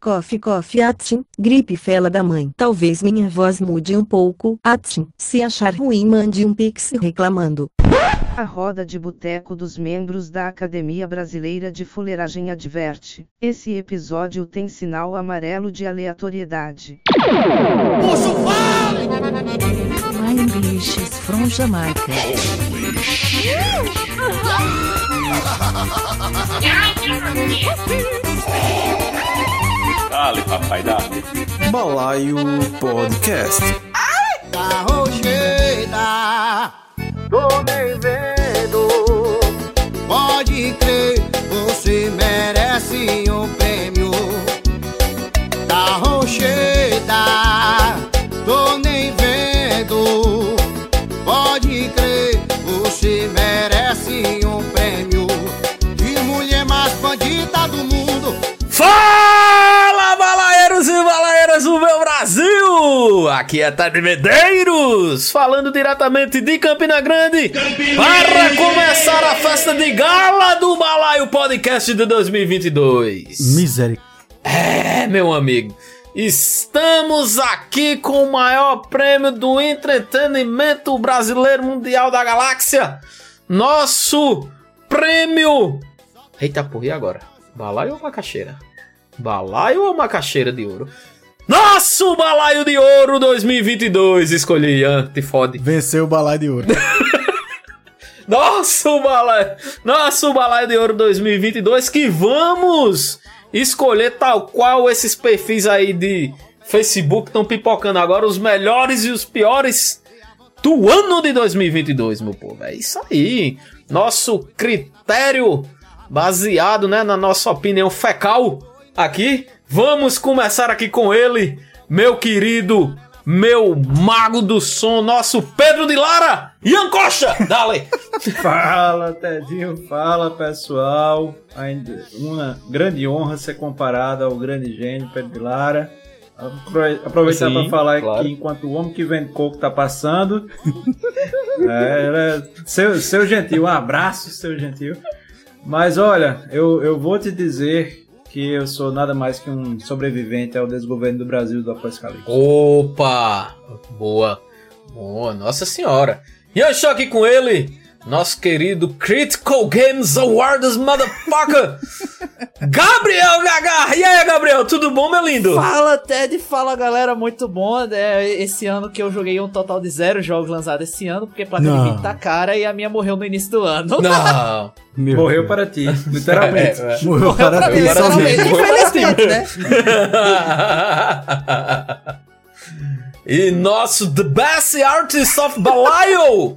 Coffee coffee Atchim, gripe fela da mãe. Talvez minha voz mude um pouco. Atchim, se achar ruim mande um pix reclamando. A roda de boteco dos membros da Academia Brasileira de Fuleiragem adverte: esse episódio tem sinal amarelo de aleatoriedade. My English is from Jamaica. Dale, papai, dale. Balaio Podcast. Arrocheda, Aqui é Tade Medeiros, falando diretamente de Campina Grande, para começar a festa de gala do Balaio Podcast de 2022. Misericórdia. É, meu amigo, estamos aqui com o maior prêmio do entretenimento brasileiro mundial da galáxia. Nosso prêmio. Eita porra, e agora? Balaio ou macaxeira? Balaio ou macaxeira de ouro? Nosso balaio de ouro 2022. Escolhi Ian, te fode. Venceu o balaio de ouro. Nosso balaio, nosso balaio de ouro 2022 que vamos escolher tal qual esses perfis aí de Facebook estão pipocando agora os melhores e os piores do ano de 2022, meu povo. É isso aí. Nosso critério baseado, né, na nossa opinião fecal aqui. Vamos começar aqui com ele, meu querido, meu mago do som, nosso Pedro de Lara, Ian Costa. Dale. Fala, Tedinho, fala pessoal. Ainda uma grande honra ser comparado ao grande gênio Pedro de Lara. Apro- Aproveitar para falar claro. que enquanto o homem que vende coco tá passando, é, seu, seu gentil, um abraço, seu gentil. Mas olha, eu, eu vou te dizer que eu sou nada mais que um sobrevivente ao desgoverno do Brasil do Apocalipse. Opa! Boa. Boa, nossa senhora. E eu estou aqui com ele, nosso querido Critical Games Awards Motherfucker, Gabriel Gaga. E aí, Gabriel, tudo bom, meu lindo? Fala Ted, fala galera, muito bom. É, esse ano que eu joguei um total de zero jogos lançados esse ano, porque placa Não. de vídeo tá cara e a minha morreu no início do ano. Não. Meu Morreu Deus. para ti, literalmente. É, é. Morreu para Pra mim, ti, literalmente. Infelizmente, né? e nosso The Best Artist of Balaio,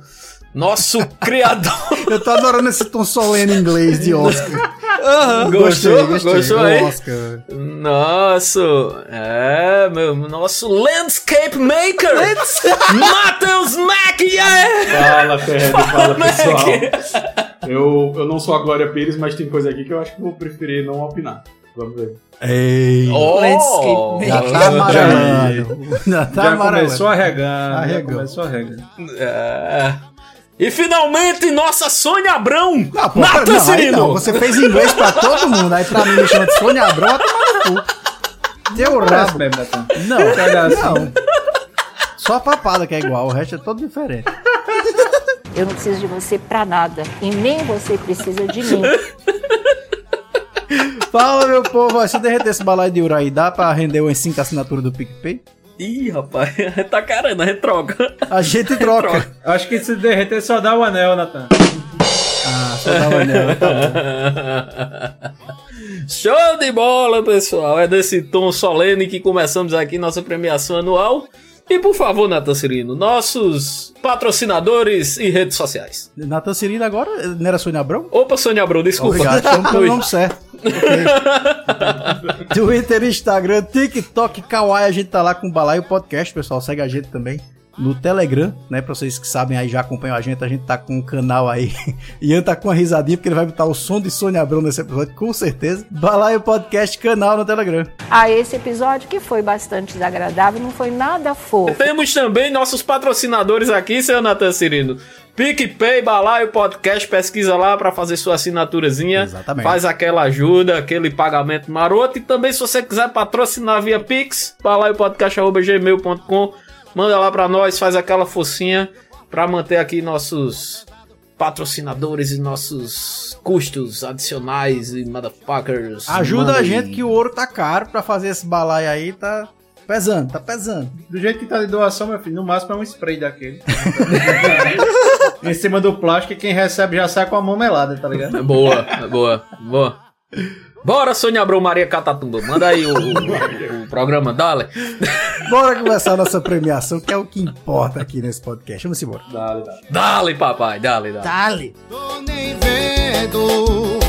nosso criador. Eu tô adorando esse tom solene em inglês de Oscar. Gostou? Gostou aí? Oscar. Nosso, é, meu, nosso landscape maker, Matheus Mack, yeah! Fala, Pedro, fala Mac. pessoal. Eu, eu não sou a Glória Pires, mas tem coisa aqui que eu acho que vou preferir não opinar. Vamos ver. Ei. Oh, Landscape Já tá amarelando. Já tá Já amarelando. começou arregando, já Arregou. começou arregando. É. E finalmente, nossa Sônia Abrão, Não, pô, não, aí Cirino. não, você fez inglês pra todo mundo, aí pra mim me chama de Sônia Abrão, vai tomar no cu. Parece rabo. mesmo, Natan. Não, não. Só a papada que é igual, o resto é todo diferente. Eu não preciso de você pra nada. E nem você precisa de mim. Fala, meu povo, se eu derreter esse balaio de ouro aí, dá pra render umas 5 assinaturas do PicPay? Ih, rapaz, tá caramba, a gente troca. A gente troca. Acho que se derreter só dá o anel, Natan. Ah, só dá uma anel, tá bom. Show de bola, pessoal. É desse tom solene que começamos aqui nossa premiação anual. E por favor, Nathan Cirino, nossos patrocinadores e redes sociais. Natan Cirino agora, não era Sônia Abrão? Opa, Sônia Abrão, desculpa. Obrigado, estamos pelo Oi. nome certo. Twitter, Instagram, TikTok, Kawaii, a gente tá lá com o Balaio Podcast, pessoal, segue a gente também. No Telegram, né? Pra vocês que sabem aí, já acompanham a gente, a gente tá com um canal aí. Ian tá com uma risadinha, porque ele vai botar o som de Sônia Abrão nesse episódio, com certeza. Balaio Podcast, canal no Telegram. Ah, esse episódio que foi bastante desagradável, não foi nada fofo. Temos também nossos patrocinadores aqui, seu Nathan Cirino. PicPay, Balaio Podcast, pesquisa lá pra fazer sua assinaturazinha. Exatamente. Faz aquela ajuda, aquele pagamento maroto. E também, se você quiser patrocinar via Pix, balaiopodcast.gmail.com, manda lá pra nós, faz aquela focinha pra manter aqui nossos patrocinadores e nossos custos adicionais e motherfuckers. Ajuda a gente que o ouro tá caro pra fazer esse balaio aí, tá pesando, tá pesando. Do jeito que tá de doação, meu filho, no máximo é um spray daquele. em cima do plástico, e quem recebe já sai com a mão melada, tá ligado? É boa, é boa, boa. Bora, Sônia Abrão Maria Catatumba. Manda aí o, o- o programa, dale. Bora começar a nossa premiação, que é o que importa aqui nesse podcast. Vamos embora. Dale, dale. Dale, papai, dale, dale. Dale. Tô nem vendo,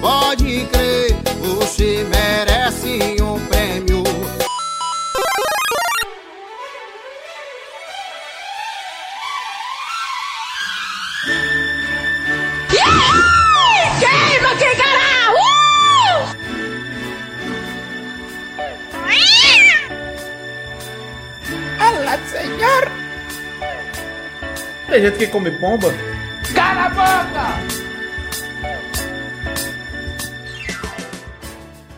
pode crer, você merece um prêmio. Olá, senhor. Tem gente que come pomba. Cala a boca!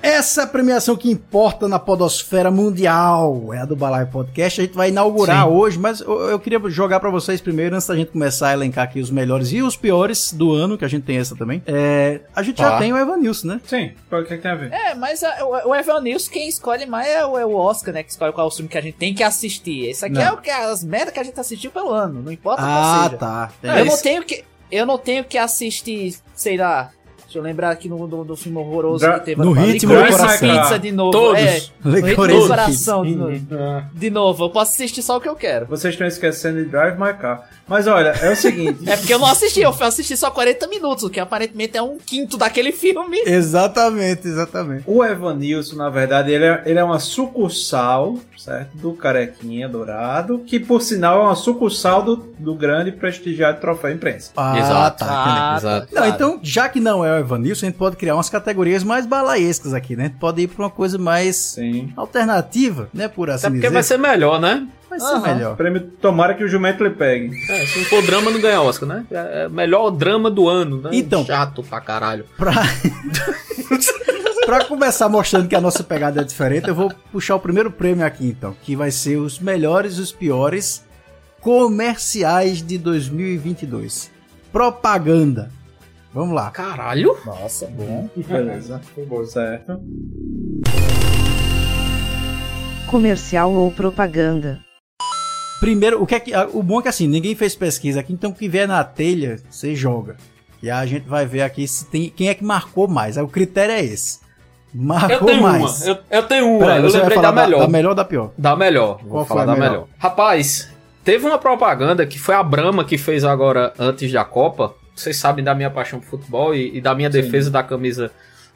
Essa é a premiação que importa na podosfera mundial. É a do Balaio Podcast. A gente vai inaugurar hoje, mas eu, eu queria jogar pra vocês primeiro, antes da gente começar a elencar aqui os melhores e os piores do ano, que a gente tem essa também. É, a gente já Tá. tem o Evanilson, né? Sim, o que, que tem a ver? É, mas a- o, o Evan News, quem escolhe mais é o, é o Oscar, né? Que escolhe qual é o filme que a gente tem que assistir. Esse aqui Não. é o que as merdas que a gente assistiu pelo ano, não importa qual Ah, seja. tá. eu não isso. tenho que. Eu não tenho que assistir, sei lá. Deixa eu lembrar aqui no, do, do filme horroroso Dra- que teve no passado. ritmo do coração. Pizza de novo. Todos. É, no ritmo do coração de novo. Ah, De novo, eu posso assistir só o que eu quero. Vocês estão esquecendo de Drive My Car. Mas olha, é o seguinte. É porque eu não assisti, eu assisti só 40 minutos, o que aparentemente é um quinto daquele filme. Exatamente, exatamente. O Evanilson, na verdade, ele é, ele é uma sucursal, certo? Do Carequinha Dourado, que por sinal é uma sucursal do, do grande prestigiado Troféu Imprensa. Ah, Exato. tá. Ah, Exato. Não, então, já que não é o Evanilson, a gente pode criar umas categorias mais balaescas aqui, né? A gente pode ir pra uma coisa mais Sim. alternativa, né? Por assim Até porque dizer. vai ser melhor, né? Vai ser Aham. melhor. Prêmio Tomara que o jumento lhe pegue. É, se não for drama, não ganha Oscar, né? É é melhor drama do ano, né? Então- Chato pra caralho. Pra... pra começar mostrando que a nossa pegada é diferente, eu vou puxar o primeiro prêmio aqui, então, que vai ser os melhores e os piores comerciais de 2022. Propaganda. Vamos lá. Caralho? Nossa, bom. Beleza. Certo. Comercial ou propaganda. Primeiro, o que é que o bom é que assim, ninguém fez pesquisa aqui, então o que vier na telha, você joga. E aí a gente vai ver aqui se tem quem é que marcou mais. Aí o critério é esse. Eu Marcou tenho mais. uma, eu, eu tenho uma, Peraí, eu lembrei falar da melhor. Da melhor ou da pior? Da melhor. Vou Qual falar da melhor? melhor. Rapaz, teve uma propaganda que foi a Brahma que fez agora antes da Copa. Vocês sabem da minha paixão por futebol e, e da minha defesa da camisa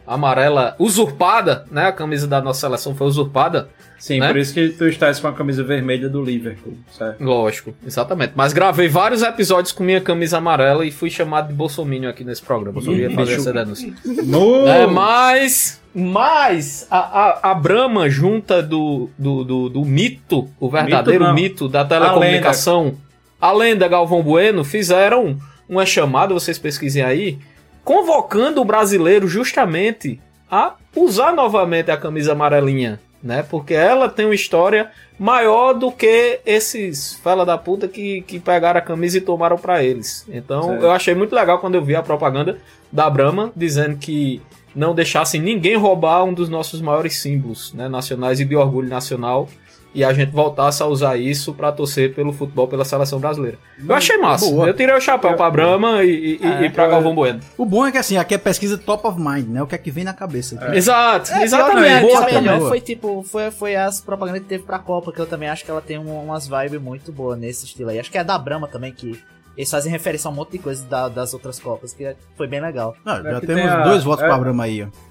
amarela usurpada, né? A camisa da nossa seleção foi usurpada. Sim, Né? por isso que tu estás com a camisa vermelha do Liverpool, certo? Lógico, exatamente. Mas gravei vários episódios com minha camisa amarela e fui chamado de Bolsominion aqui nesse programa. Eu só ia fazer essa denúncia. No... É, mas, mas a, a, a Brahma junta do, do, do, do mito, o verdadeiro não. mito, da telecomunicação, a lenda Galvão Bueno, fizeram uma chamada, vocês pesquisem aí, convocando o brasileiro justamente a usar novamente a camisa amarelinha, né? Porque ela tem uma história maior do que esses fela da puta que, que pegaram a camisa e tomaram pra eles. Então Certo. eu achei muito legal quando eu vi a propaganda da Brahma dizendo que não deixassem ninguém roubar um dos nossos maiores símbolos né, nacionais e de orgulho nacional e a gente voltasse a usar isso pra torcer pelo futebol pela seleção brasileira. Eu achei massa. Boa. Eu tirei o chapéu pra Brahma e, e, É, e pra Galvão Bueno. O bom é que assim, aqui é pesquisa top of mind, né? O que é que vem na cabeça. aqui. Exato, É, exatamente. que Boa a também. melhor Boa. foi tipo, foi, foi as propagandas que teve pra Copa, que eu também acho que ela tem um- umas vibes muito boas nesse estilo aí. Acho que é da Brahma também, que eles fazem referência a um monte de coisa da- das outras Copas, que foi bem legal. Ah, É já que temos tem a- dois votos é- pra Brahma aí, ó.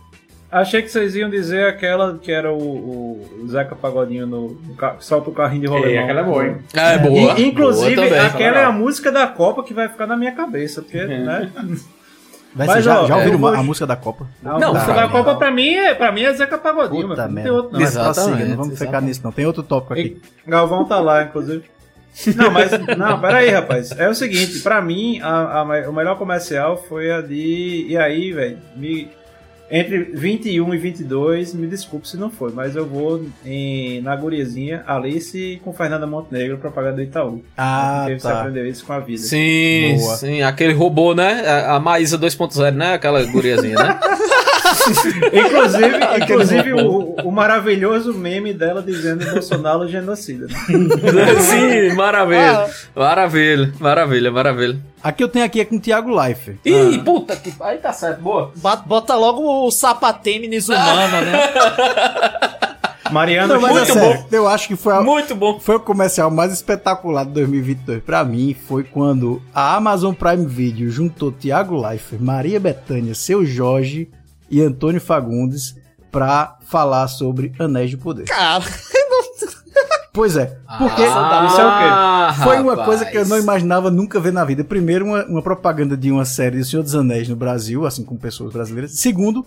Achei que vocês iam dizer aquela que era o, o, Zeca Pagodinho no, no ca- solta o carrinho de Ei, rolemão. aquela é boa, hein? É, boa. E, inclusive, boa também. aquela é a música da Copa que vai ficar na minha cabeça, porque, né? Vai Mas, ser, já, ó, já é, ouviram vou- a música da Copa? A Não, música cara, da Copa pra mim é, pra mim é Zeca Pagodinho, Puta mas não tem merda. outro não. Mas Exatamente, não vamos ficar nisso não. Tem outro tópico aqui. E Galvão tá lá, inclusive. Não, mas. Não, peraí, rapaz. É o seguinte, pra mim, a, a- o melhor comercial foi a de. E aí, velho? Me, entre 21 e 22, me desculpe se não foi, mas eu vou em, na guriazinha Alice com Fernanda Montenegro, propaganda do Itaú. Ah, Porque você tá. aprendeu isso com a vida. Sim, Boa. sim, aquele robô, né? A, a Maísa 2.0, né? Aquela guriazinha, né? Inclusive, inclusive robô. o, o maravilhoso meme dela dizendo Bolsonaro genocida. sim, maravilha. Maravilha, maravilha, maravilha. Aqui eu tenho aqui é com o Thiago Life. Ih, puta que. Aí tá certo, boa. Bota, bota logo o sapatênis humano, né? Mariana Não, muito é sério, eu acho que foi, a- Muito bom. foi o comercial mais espetacular de 2022 pra mim. Foi quando a Amazon Prime Video juntou Thiago Leifert, Maria Bethânia, Seu Jorge e Antônio Fagundes pra falar sobre Anéis de Poder. Cara, Pois é, porque Ah, isso é o quê? foi uma rapaz. coisa que eu não imaginava nunca ver na vida. Primeiro, uma, uma propaganda de uma série de Senhor dos Anéis no Brasil, assim como pessoas brasileiras. Segundo,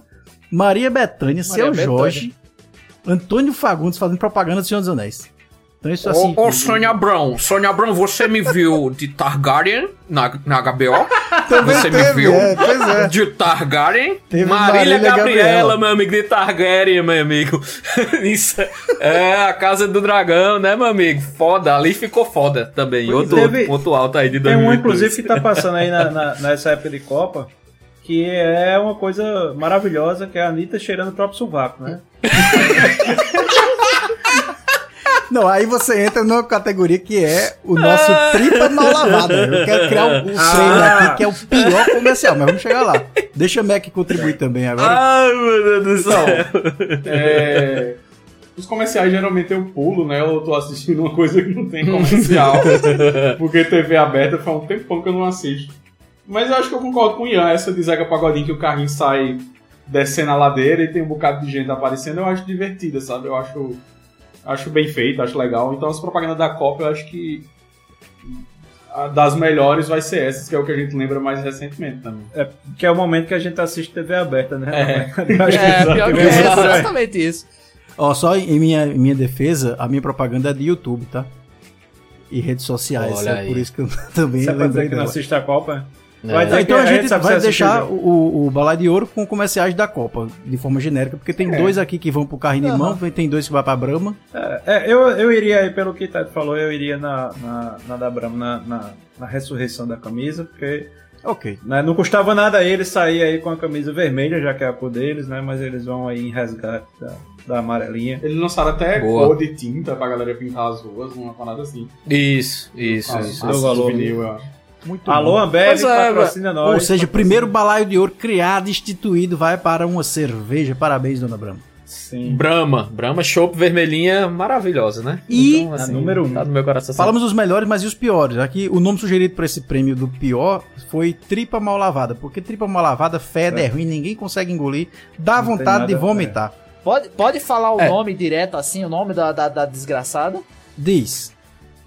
Maria Bethânia, Seu Bethânia. Jorge, Antônio Fagundes fazendo propaganda do Senhor dos Anéis. Então isso assim... Ô, ô Sônia Abrão, Sônia Abrão, você me viu de Targaryen na, na HBO? Também Você me teve, viu? é, pois é. De Targaryen? Teve Marília, Marília Gabriela, Gabriela. meu amigo, de Targaryen, meu amigo. Isso é a Casa do Dragão, né, meu amigo? Foda, ali ficou foda também. Outro, Teve- outro ponto alto aí de Tem 2022. um, inclusive, que tá passando aí na- na- nessa época de Copa, que é uma coisa maravilhosa, que é a Anitta cheirando o próprio sovaco, né? Não, aí você entra numa categoria que é o nosso tripa mal lavada. Eu quero criar um, um Ah. trailer aqui que é o pior comercial, mas vamos chegar lá. Deixa o Mac contribuir também agora. Ai, meu Deus do céu. É, Os comerciais geralmente eu pulo, né? Eu tô assistindo uma coisa que não tem comercial. porque TV aberta faz um tempão que eu não assisto. Mas eu acho que eu concordo com o Ian. Essa de Zeca Pagodinho que o carrinho sai descendo a ladeira e tem um bocado de gente aparecendo, eu acho divertida, sabe? Eu acho, acho bem feito, acho legal. Então as propagandas da Copa eu acho que a das melhores vai ser essas, que é o que a gente lembra mais recentemente também. Que é o momento que a gente assiste TV aberta, né? É. É, pior que é, exatamente. exatamente isso. Ó, só em minha, em minha defesa, a minha propaganda é de YouTube, tá? E redes sociais. Olha é aí. por isso que eu também Você é dizer lembrei que não assiste a Copa? É. Vai Então a gente sabe vai se assistiu, deixar né? o, o Balai de Ouro com comerciais da Copa, de forma genérica, porque tem É. dois aqui que vão pro carrinho de mão, tem dois que vai pra Brahma. É, eu, eu iria, pelo que o Tati falou, eu iria na, na, na da Brahma, na, na, na ressurreição da camisa, porque Ok. né, não custava nada eles sair aí com a camisa vermelha, já que é a cor deles, né? Mas eles vão aí em resgate da, da amarelinha. Eles lançaram até Boa. cor de tinta pra galera pintar as ruas, uma parada assim. Isso, isso, Ah, isso. deu valor. souvenir, eu acho. Muito Alô, bom. Ambev, é, patrocina nós. Ou seja, o primeiro balaio de ouro criado, instituído, vai para uma cerveja. Parabéns, dona Brahma. Sim. Brahma, Brahma Chopp vermelhinha maravilhosa, né? E- A número um. Tá no meu coração. Falamos dos melhores, mas e os piores? Aqui o nome sugerido para esse prêmio do pior foi tripa mal lavada, porque tripa mal lavada fede, é ruim, ninguém consegue engolir, dá Não vontade de vomitar. Pode, pode falar o É. nome direto assim, o nome da, da, da desgraçada? Diz.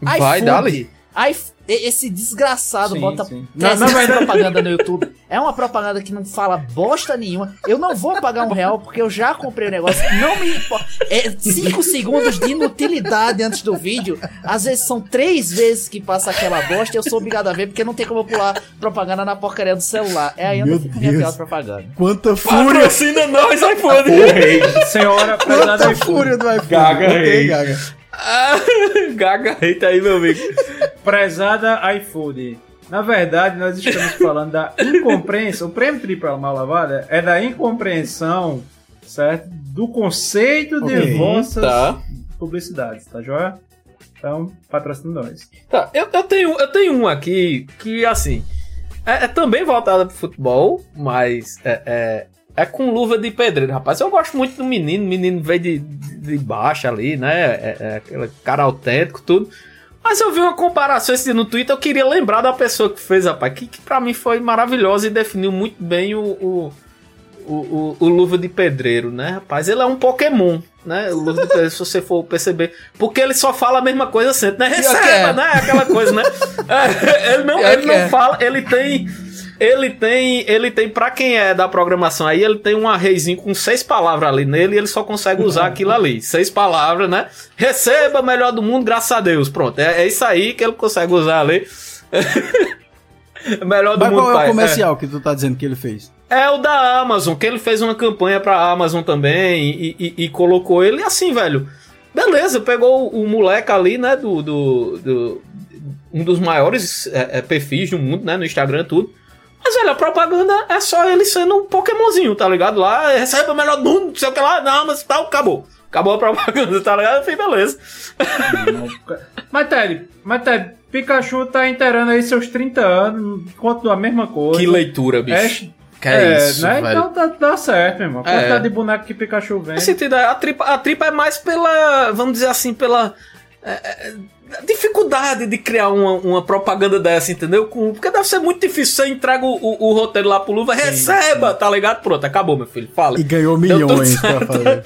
Vai, dali. iF- e- Esse desgraçado Sim, bota sim. na essa verdade- propaganda no YouTube. É uma propaganda que não fala bosta nenhuma. Eu não vou pagar um real porque eu já comprei o negócio. Não me importa. É cinco segundos de inutilidade antes do vídeo. Às vezes são três vezes que passa aquela bosta e eu sou obrigado a ver porque não tem como eu pular propaganda na porcaria do celular. É aí Meu eu fico arrepiado propaganda. Quanta fúria! Patrocina nós, iPhone. Senhora, Quanta fúria do iPhone! Gaga Ok, aí. Gaga. Gaga, eita aí, meu amigo. Prezada iFood. Na verdade, nós estamos falando da incompreensão. O prêmio tripla mal lavada é da incompreensão, certo? Do conceito de Ok. vossas Tá. publicidades, tá joia? Então, patrocina nós. Tá, eu, eu, tenho, eu tenho um aqui que, assim, é, é também voltado pro futebol, mas é, é, é com luva de pedreiro, rapaz. Eu gosto muito do menino, o menino veio de, de, de baixo ali, né? É, é aquele cara autêntico, tudo. Mas eu vi uma comparação esse no Twitter, eu queria lembrar da pessoa que fez, rapaz, que, que pra mim foi maravilhosa e definiu muito bem o, o, o, o- Luva de Pedreiro, né, rapaz? Ele é um Pokémon, né? O Luva de Pedreiro, se você for perceber. Porque ele só fala a mesma coisa sempre, né? Receba, é. né? Aquela coisa, né? É, ele não, ele não é. fala, ele tem. Ele tem, ele tem, pra quem é da programação aí, ele tem um arrayzinho com seis palavras ali nele e ele só consegue usar aquilo ali. Seis palavras, né? Receba melhor do mundo, graças a Deus. Pronto, é, é isso aí que ele consegue usar ali. melhor do Mas mundo, qual é pai. o comercial que tu tá dizendo que ele fez? É o da Amazon, que ele fez uma campanha pra Amazon também e, e- e colocou ele assim, velho. Beleza, pegou o, o moleque ali, né, do, do, do- um dos maiores é, é, perfis do mundo, né, no Instagram tudo. Mas, velho, a propaganda é só ele sendo um Pokémonzinho, tá ligado? Lá, recebe o melhor do mundo, não sei o que lá, não, mas tal, acabou. Acabou a propaganda, tá ligado? Eu falei, beleza. Mas Ted, mas Ted, Pikachu tá inteirando aí seus 30 anos, continua a mesma coisa. Que leitura, bicho. Ash- Que é isso, né? velho. Então tá, dá certo, meu irmão. É. Quantidade de boneco que Pikachu vem. Nesse sentido, a tripa, a tripa é mais pela, vamos dizer assim, pela é, é, dificuldade de criar uma, uma propaganda dessa, entendeu? Porque deve ser muito difícil. Você entrega o, o- o roteiro lá pro Luva, receba, tá ligado? Pronto, acabou, meu filho. Fala. E ganhou milhões pra fazer.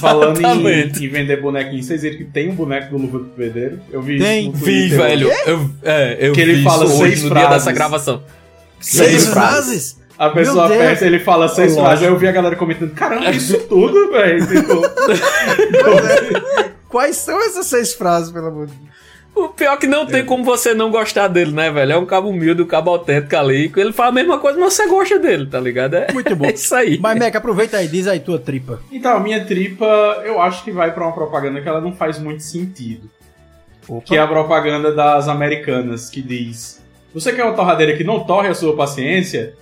Falando Exatamente. em, em vender bonequinho, vocês viram que tem um boneco do Luva do Pedreiro? Eu vi Tem. isso Vi, Twitter. velho. Eu, é, eu Que ele fala seis no dia frases. dessa gravação. Seis frases? A pessoa aperta, ele fala seis Lógico. frases, aí eu vi a galera comentando, caramba, isso tudo, velho. Tipo, Quais são essas seis frases, pelo amor de Deus? O pior é que não tem como você não gostar dele, né, velho? É um cabo humilde, um cabo autêntico ali. Ele fala a mesma coisa, mas você gosta dele, tá ligado? É, Muito bom. é isso aí. Mas, Meca, aproveita aí, diz aí tua tripa. Então, a minha tripa, eu acho que vai pra uma propaganda que ela não faz muito sentido. Que é a propaganda das americanas, que diz: Você quer uma torradeira que não torre a sua paciência?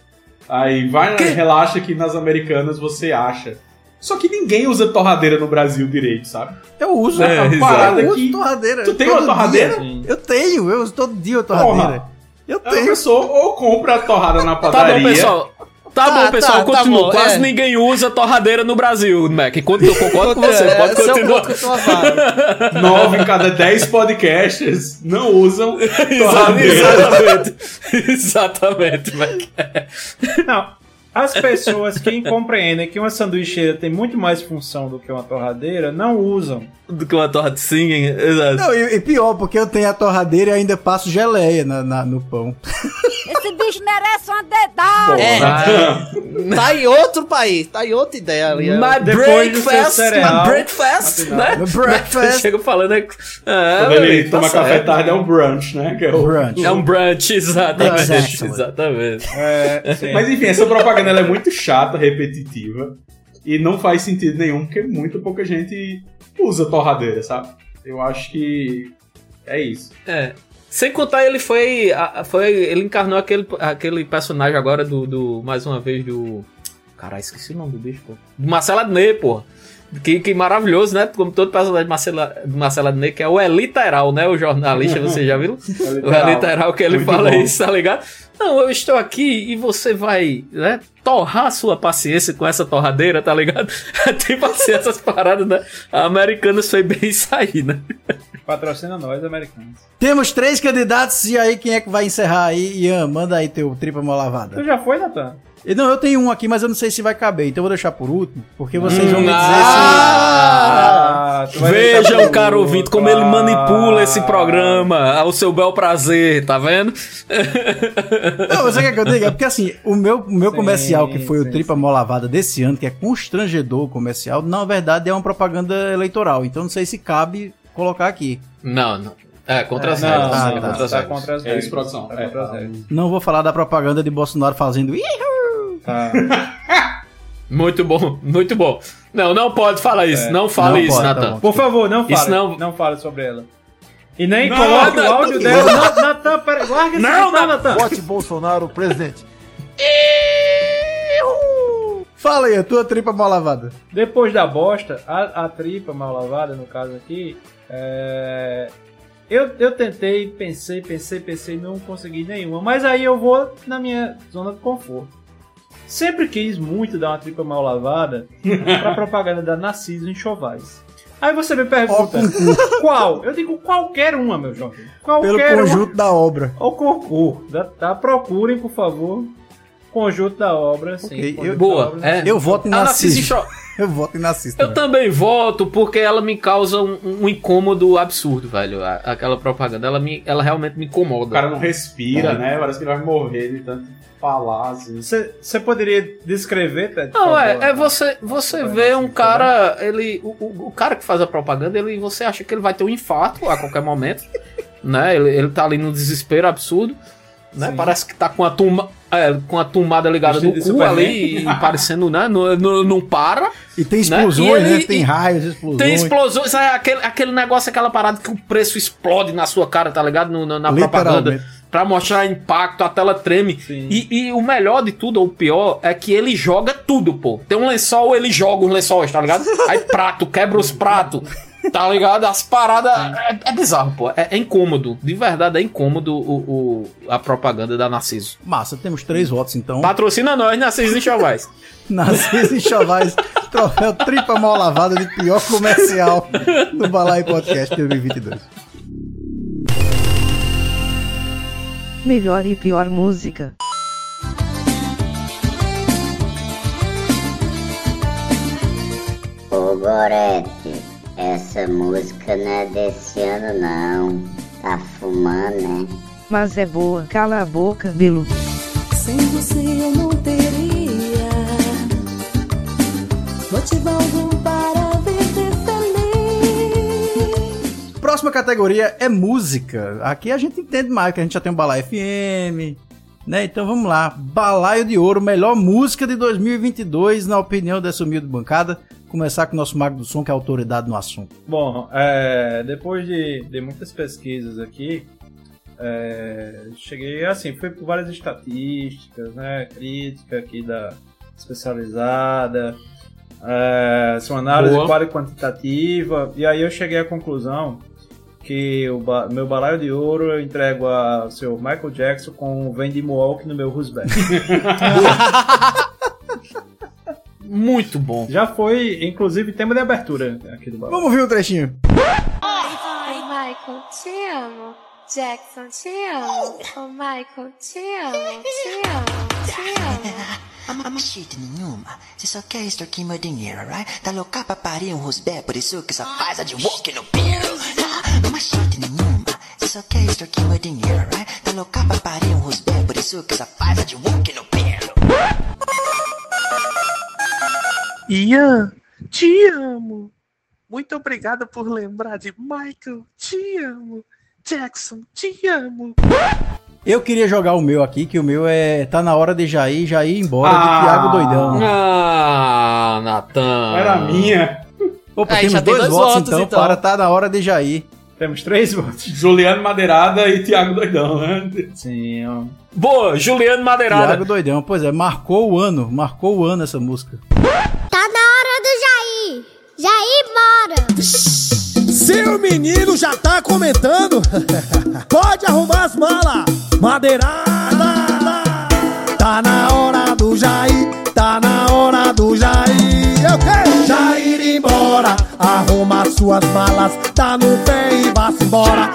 Aí vai, relaxa que nas americanas você acha. Só que ninguém usa torradeira no Brasil direito, sabe? Eu uso. É, uma exato. parada Eu uso torradeira. Tu tem todo uma torradeira? dia. Eu tenho, eu uso todo dia uma torradeira. Porra. Eu A tenho. pessoa ou compra a torrada na Tá padaria. bom, pessoal. Tá, Tá, bom, pessoal, tá, tá continua. bom, Quase é. ninguém usa torradeira no Brasil, Mac. Enquanto eu concordo com você, É, pode continuar. Nove em cada dez podcasters não usam torradeira. Exatamente. Exatamente, Mac. Não. As pessoas que compreendem que uma sanduicheira tem muito mais função do que uma torradeira não usam. Do que uma torra de singing. Exato. Não, e, e pior, porque eu tenho a torradeira e ainda passo geleia na, na- no pão. Esse bicho merece uma dedada. É, tá em outro país, tá em outra ideia ali. é. My breakfast, cereal, my breakfast, né? My breakfast. Chega falando, é, Quando ele velho, tá toma café certo. tarde é um brunch, né? Que é o... Brunch. É um brunch, exatamente. Exactly. Exatamente. É. Mas enfim, essa propaganda ela é muito chata, repetitiva. E não faz sentido nenhum, porque muito pouca gente usa torradeira, sabe? Eu acho que é isso. É. Sem contar, ele foi. foi ele encarnou aquele, aquele personagem agora do, do. Mais uma vez, do. Caralho, esqueci o nome do bicho, pô. Do Marcelo Adnet, pô. Que, que maravilhoso, né? Como todo personagem de Marcelo, do Marcelo Adnet, que é o Eliteral, né? O jornalista, você já viu? O Eliteral que ele Muito fala bom. isso, tá ligado? Não, eu estou aqui e você vai, né? Torrar sua paciência com essa torradeira, tá ligado? tipo assim, essas paradas, né? A Americanas foi bem isso aí, né? Patrocina nós, americanos. Temos três candidatos e aí quem é que vai encerrar aí? Ian, manda aí teu tripa mal Tu já foi, Natan? Não, eu tenho um aqui, mas eu não sei se vai caber, então eu vou deixar por último, porque vocês vão me dizer Ah, vai deixar Vejam, caro ouvinte, como ele Ah. manipula esse programa ao seu bel prazer, tá vendo? Não, você quer que eu diga? É porque assim, o meu, o meu Sim, comercial, que foi sim, o Tripa Mal Lavada desse ano, que é constrangedor comercial, na verdade é uma propaganda eleitoral, então não sei se cabe colocar aqui. Não, não. É, contra as Não, regras. Ah, não, é tá. contra tá contra as É regras. isso, produção. Tá contra as É, regras. Não vou falar da propaganda de Bolsonaro fazendo. Tá. Muito bom, muito bom. Não, não pode falar isso. É. Não fale Não isso, pode, tá Natan. bom. Por favor, não fale. Isso não- não... fale sobre ela. E nem Não, coloque não, o áudio não, dela. Não, Natan, pera, larga esse Não, Natan, não. Natan. Vote Bolsonaro presidente. Fala aí, a tua tripa mal lavada. Depois da bosta, a, a tripa mal lavada, no caso aqui, é... eu, eu tentei, pensei, pensei, pensei, não consegui nenhuma. Mas aí eu vou na minha zona de conforto. Sempre quis muito dar uma tripa mal lavada pra propaganda da Narciso em Chovais. Aí você me pergunta, qual? Eu digo qualquer uma, meu jovem. Pelo Qualquer uma. conjunto da obra. O concurso, tá? Procurem, por favor, conjunto da obra. Sim, eu- da Boa, obra. é. Eu voto em Narciso Eu voto em Narciso. Eu também voto porque ela me causa um, um incômodo absurdo, velho. A- Aquela propaganda, ela, me, ela realmente me incomoda. O cara não respira, É. né? Parece que ele vai morrer de tanto falar, assim. Você poderia descrever, Ted? Não, é, é você, você vê um cara, ele, o, o, o cara que faz a propaganda, ele, você acha que ele vai ter um infarto a qualquer momento, né? Ele, ele tá ali num desespero absurdo, né? Sim. Parece que tá com a turma, é, com a tomada ligada no cu ali, e parecendo, né? Não, não, não para. E tem explosões, né? Tem raios, explosões. Tem explosões, é aquele, aquele negócio, aquela parada que o preço explode na sua cara, tá ligado? No- na na propaganda. Pra mostrar impacto, a tela treme. E, e o melhor de tudo, ou o pior, é que ele joga tudo, pô. Tem um lençol, ele joga os lençóis, tá ligado? Aí prato, quebra os pratos. Tá ligado? As paradas. É, é bizarro, pô. É, é incômodo. De verdade, é incômodo o, o- a propaganda da Narciso. Massa, temos três votos então. Patrocina nós, Narciso e Chavais. Narciso e Chavais, troféu tripa mal lavada de pior comercial do Balai Podcast 2022. Melhor e pior música. Ô Gorete, essa música não é desse ano não. Tá fumando, né? Mas é boa. Cala a boca, Bilu. Sem você eu não teria motivo algum para viver feliz. Próxima categoria é música. Aqui a gente entende mais, que a gente já tem o Balai FM, né? Então vamos lá. Balaio de Ouro, melhor música de 2022, na opinião dessa humilde bancada. Começar com o nosso Mago do Som, que é autoridade no assunto. Bom, é, depois de, de muitas pesquisas aqui, é, cheguei assim, fui por várias estatísticas, né, crítica aqui da especializada, é, sua análise Boa. qual e quantitativa, e aí eu cheguei à conclusão que o ba- meu balaio de ouro eu entrego a seu Michael Jackson com o Vem de Mohawk no meu Rusbeck. Muito bom. Já foi, inclusive, tema de abertura aqui do balaio. Vamos ouvir um trechinho. Ai, Michael, te amo. Jackson, te amo. Oh, Michael, te amo, te amo, te amo. Ama, ama shit nenhuma, você só quer extorquir meu dinheiro, right? Tá louca pra parir um rosbé, por isso que só faz a de walk no pelo. Ama shit nenhuma, você só quer extorquir meu dinheiro, right? Tá louca pra parir um rosbé, por isso que só faz a de walk no pelo. Ian, te amo. Muito obrigada por lembrar de Michael, te amo. Jackson, te amo. Eu queria jogar o meu aqui, que o meu é Tá na hora de Jair, Jair embora, Ah. de Thiago Doidão. Ah, Natan. Era minha. Opa, Aí, temos dois, dois votos, votos, então, então. para Tá na hora de Jair. Temos três votos. Juliano Madeirada e Thiago Doidão, né? Sim, ó. Boa, Juliano Madeirada. Thiago Doidão, pois é, marcou o ano, marcou o ano essa música. Tá na hora do Jair. Jair, bora! Seu menino já tá comentando? Pode arrumar as malas, madeirada. Tá na hora do Jair, tá na hora do Jair. Eu quero Jair ir embora, arruma suas malas, tá no pé e vá-se embora.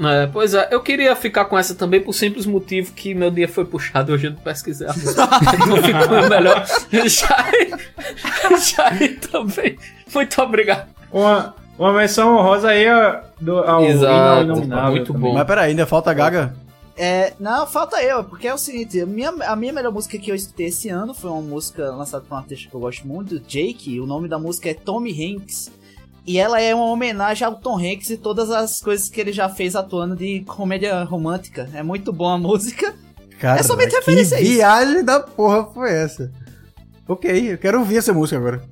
É, pois é, eu queria ficar com essa também por simples motivo que meu dia foi puxado hoje eu não pesquisei a música. Então ficou melhor. Jair, Jair também. Muito obrigado. Uma, uma menção honrosa aí ó, do, ao Exato, inominável muito também. Mas peraí, ainda falta Gaga. É, não, falta eu, porque é o seguinte, a minha, a minha melhor música que eu escutei esse ano foi uma música lançada por um artista que eu gosto muito, Jake, o nome da música é Tommy Hanks, e ela é uma homenagem ao Tom Hanks e todas as coisas que ele já fez atuando de comédia romântica. É muito boa a música. Cara, é somente que referência a isso. viagem da porra foi essa? Ok, eu quero ouvir essa música agora.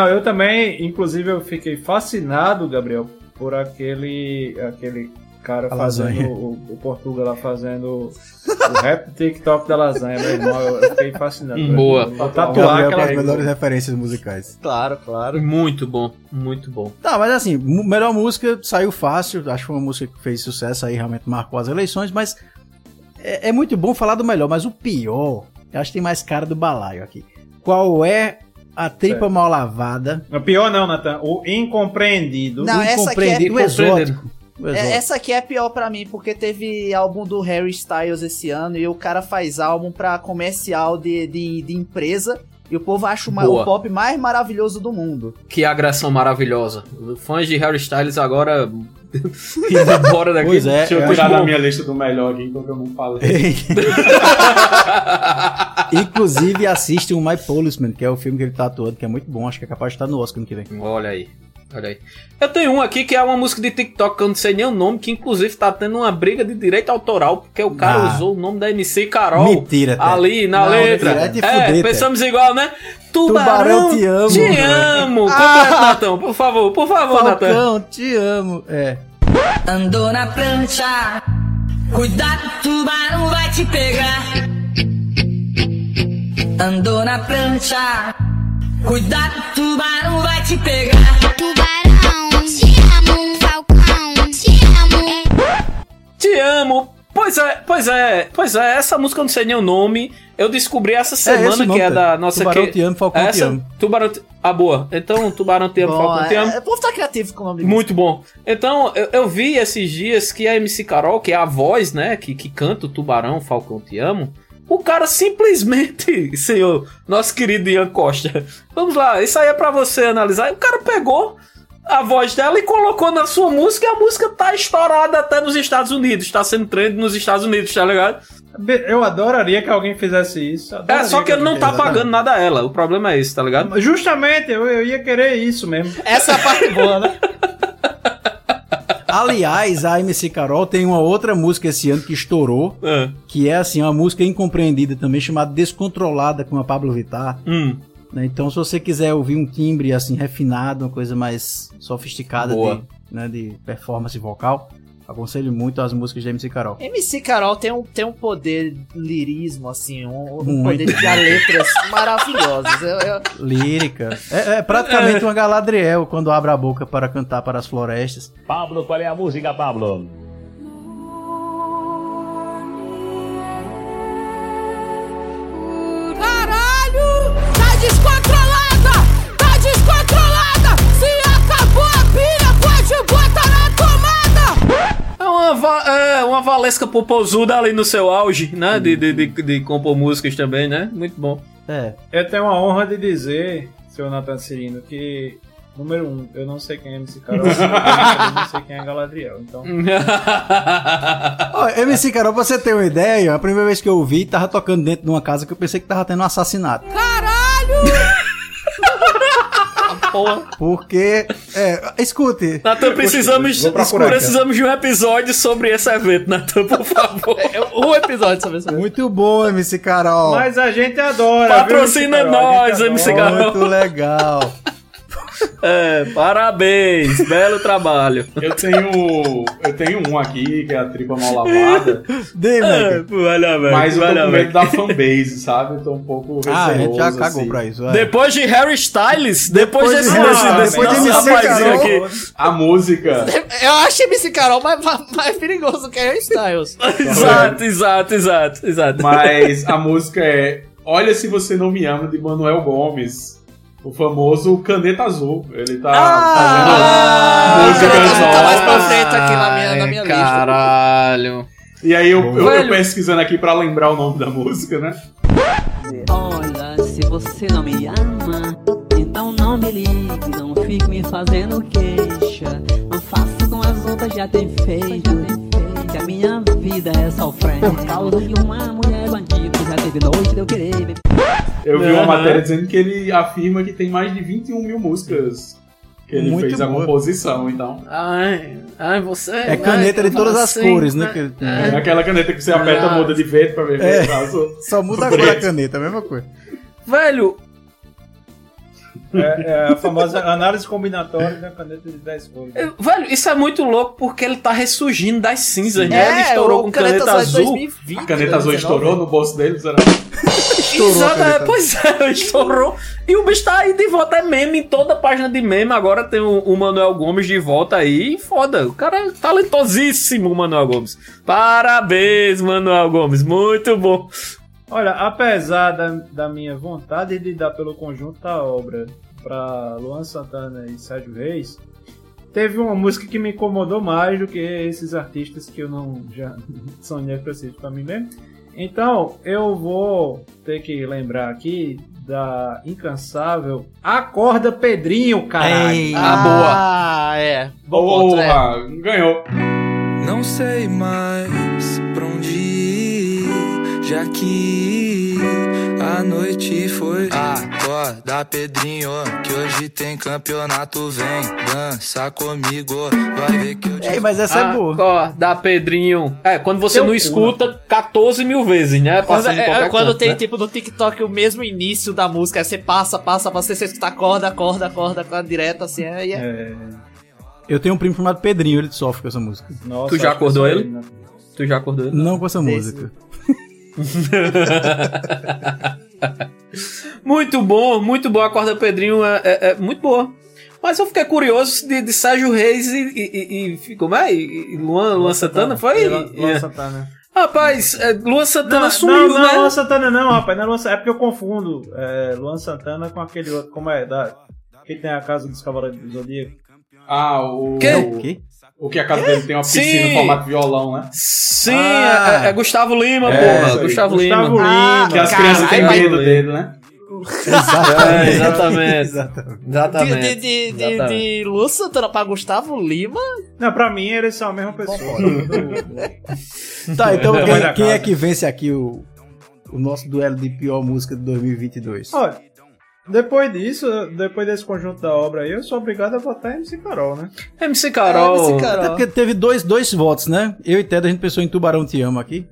Não, eu também, inclusive, eu fiquei fascinado, Gabriel, por aquele, aquele cara A fazendo o, o Portugal lá fazendo o rap TikTok da lasanha, meu irmão. Eu, fiquei fascinado. Boa. Vou Gabriel tatuar com aquela as melhores referências musicais. Claro, claro. Muito bom, muito bom. Tá, mas assim, melhor música saiu fácil. Acho que foi uma música que fez sucesso aí, realmente marcou as eleições, mas é, é muito bom falar do melhor, mas o pior, eu acho que tem mais cara do balaio aqui. Qual é a tripa Certo. mal lavada? O pior não, Natan. O incompreendido. Não, o essa aqui é- incompreendido, o exótico. O É, exótico. essa aqui é pior pra mim, porque teve álbum do Harry Styles esse ano e o cara faz álbum pra comercial de, de, de empresa e o povo acha o pop mais maravilhoso do mundo. Que agressão maravilhosa. Fãs de Harry Styles agora indo embora daqui. Pois é, Deixa eu eu tirar da bom. minha lista do melhor aqui, porque eu não falei. Inclusive, assiste o My Policeman, que é o filme que ele tá atuando, que é muito bom. Acho que é capaz de estar no Oscar ano que vem. Olha aí. Olha aí. Eu tenho um aqui que é uma música de TikTok que eu não sei nem o nome, que inclusive tá tendo uma briga de direito autoral, porque o cara Ah. usou o nome da MC Carol Mentira, Té. ali na Não, letra. mentira, é de É, fuder, Té. pensamos igual, né? Tubarão, Tubarão, te amo. Te amo. Completa, Natão, por favor, por favor, Natan. Falcão, te amo. É. Andou na prancha, cuidado, tubarão vai te pegar. Andou na prancha, cuidado, tubarão vai te pegar. Tubarão, te amo, Falcão, te amo. Te amo. Pois é, pois é, pois é, essa música eu não sei nem o nome. Eu descobri essa semana esse o nome, que é da nossa Tubarão que... te amo, Falcão te essa, amo. Tubarão te... Ah, boa. Então, Tubarão te amo, Bom, Falcão te é, amo. é, o povo tá criativo com o nome Muito bom. Então, eu, eu vi esses dias que a MC Carol, que é a voz, né, que, que canta o Tubarão, Falcão Te Amo, o cara simplesmente, senhor, nosso querido Ian Costa, vamos lá, isso aí é pra você analisar. O cara pegou a voz dela e colocou na sua música e a música tá estourada até nos Estados Unidos, tá sendo trend nos Estados Unidos, tá ligado? Eu adoraria que alguém fizesse isso. É, só que ele não tá pagando nada a ela, o problema é esse, tá ligado? Justamente, eu, eu ia querer isso mesmo. Essa é a parte boa, né? Aliás, a MC Carol tem uma outra música esse ano que estourou, É. que é assim, uma música incompreendida também, chamada Descontrolada com a Pablo Vittar. Hum. né? Então, se você quiser ouvir um timbre assim refinado, uma coisa mais sofisticada de, né, de performance vocal, aconselho muito as músicas de MC Carol. MC Carol tem um, tem um poder lirismo, assim, um, um poder de letras maravilhosas. Eu, eu- Lírica. É, é praticamente uma Galadriel quando abre a boca para cantar para as florestas. Pablo, qual é a música, Pablo? Uma, va- é uma Valesca Popozuda ali no seu auge, né? De, de, de, de compor músicas também, né? Muito bom. É. Eu tenho a honra de dizer, seu Nathan Cirino, que, número um, eu não sei quem é MC Carol, eu não sei quem é Galadriel, então... MC Carol, pra você ter uma ideia, a primeira vez que eu ouvi, tava tocando dentro de uma casa que eu pensei que tava tendo um assassinato. Caralho! Porra. Porque, é, escute. Natan, precisamos, procurar precisamos de um episódio sobre esse evento, Natan, por favor. um episódio sobre isso. Muito bom, MC Carol. Mas a gente adora, Patrocina viu, MC nós, MC. Carol. Muito legal. É, parabéns, belo trabalho. Eu tenho. Eu tenho um aqui, que é a tripa mal lavada. Dê, É, velho. pô, olha, velho. Mas eu tô com medo da fanbase, sabe? Eu tô um pouco receoso. Ah, a gente já cagou assim. pra isso. é. Depois de Harry Styles, depois, Depois desse, de- desse, Ah, desse depois de MC rapazinho Carol. aqui. A música. Eu acho MC Carol mais, mais- perigoso que a Styles. Exato, exato, exato, exato. Mas a música é Olha Se Você Não Me Ama, de Manuel Gomes. O famoso Caneta Azul. Ele tá Ah, fazendo músicas Caneta Azul tá mais pra frente aqui na minha, na minha lista. Caralho. E aí eu, eu, eu pesquisando aqui pra lembrar o nome da música, né? Olha, se você não me ama, então não me ligue, não fique me fazendo queixa. Não faça com as outras já tem feito. A minha vida é sofrendo por causa de uma mulher bandida. Já teve noite de eu querer me Eu vi uma matéria dizendo que ele afirma que tem mais de 21 mil músicas que ele Muito fez a boa. composição, então. Ai, ai, você. É caneta de todas as cores, né? tem. É aquela caneta que você aperta, Ah. muda de verde pra ver É. verde, azul. Só muda a cor da caneta, a mesma coisa. Velho. É, é a famosa análise combinatória da caneta de 10 cores. É, Velho, isso é muito louco porque ele tá ressurgindo das cinzas, né? É, Ele estourou com Caneta caneta, Azul é azul. 2020, A caneta azul 2019. estourou no bolso dele, será? Exato, é, pois é, estourou. E o bicho tá aí de volta, é meme em toda página de meme. Agora tem o, o Manuel Gomes de volta aí. Foda, o cara é talentosíssimo, o Manuel Gomes. Parabéns, Manuel Gomes, muito bom. Olha, apesar da, da minha vontade de dar pelo conjunto da obra para Luan Santana e Sérgio Reis, teve uma música que me incomodou mais do que esses artistas que eu não já sonhei para si para mim mesmo. Então, eu vou ter que lembrar aqui da incansável Acorda Pedrinho, caralho. Ei. Ah, boa. Ah, é. Bom ponto, é. Porra, ganhou. Não sei mais pra onde ir, já que a noite foi. Acorda, Pedrinho, que hoje tem campeonato. Vem dançar comigo, vai ver que eu te. Ei, mas essa é boa. Acorda, Pedrinho. É, quando você Teu não cu, escuta 14 mil vezes, né? Quando, é, qualquer quando canto, tem, né? tipo, no TikTok o mesmo início da música, aí você passa, passa, passa, você escuta acorda, acorda, acorda, acorda direto, assim, aí é... Eu tenho um primo chamado Pedrinho, ele sofre com essa música. Nossa, Tu já acordou aí, ele? né? Tu já acordou ele? Não com essa música. muito bom, muito bom. A corda Pedrinho é, é- é muito boa. Mas eu fiquei curioso de, de Sérgio Reis e, e, e, e como é? E, Luan, Luan Santana, foi? Luan, É. Santana. Rapaz, é, Luan Santana Não, sumiu, não, né? não, Luan Santana não, rapaz. Não é, Luan, é porque eu confundo é, Luan Santana com aquele outro. Como é? Da, que tem a casa dos Cavaleiros do Zodíaco. Ah, o. Quê? O, quê? O que a casa dele tem uma piscina Sim. em formato de violão, né? Sim, Ah. é, é Gustavo Lima, É, porra. Gustavo, Gustavo Lima. Lima. Que as crianças têm medo dele, né? É, exatamente. Exatamente. De, Exatamente. de, de, de, Exatamente. de Santana pra Gustavo Lima, Não, pra mim eles são a mesma pessoa. Tá, então quem, quem é que vence aqui o, o nosso duelo de pior música de 2022? Olha, depois disso, depois desse conjunto da obra aí, eu sou obrigado a votar em MC Carol, né? MC Carol. MC Até Carol. porque teve dois, dois votos, né? Eu e Ted, a gente pensou em Tubarão Te Amo aqui.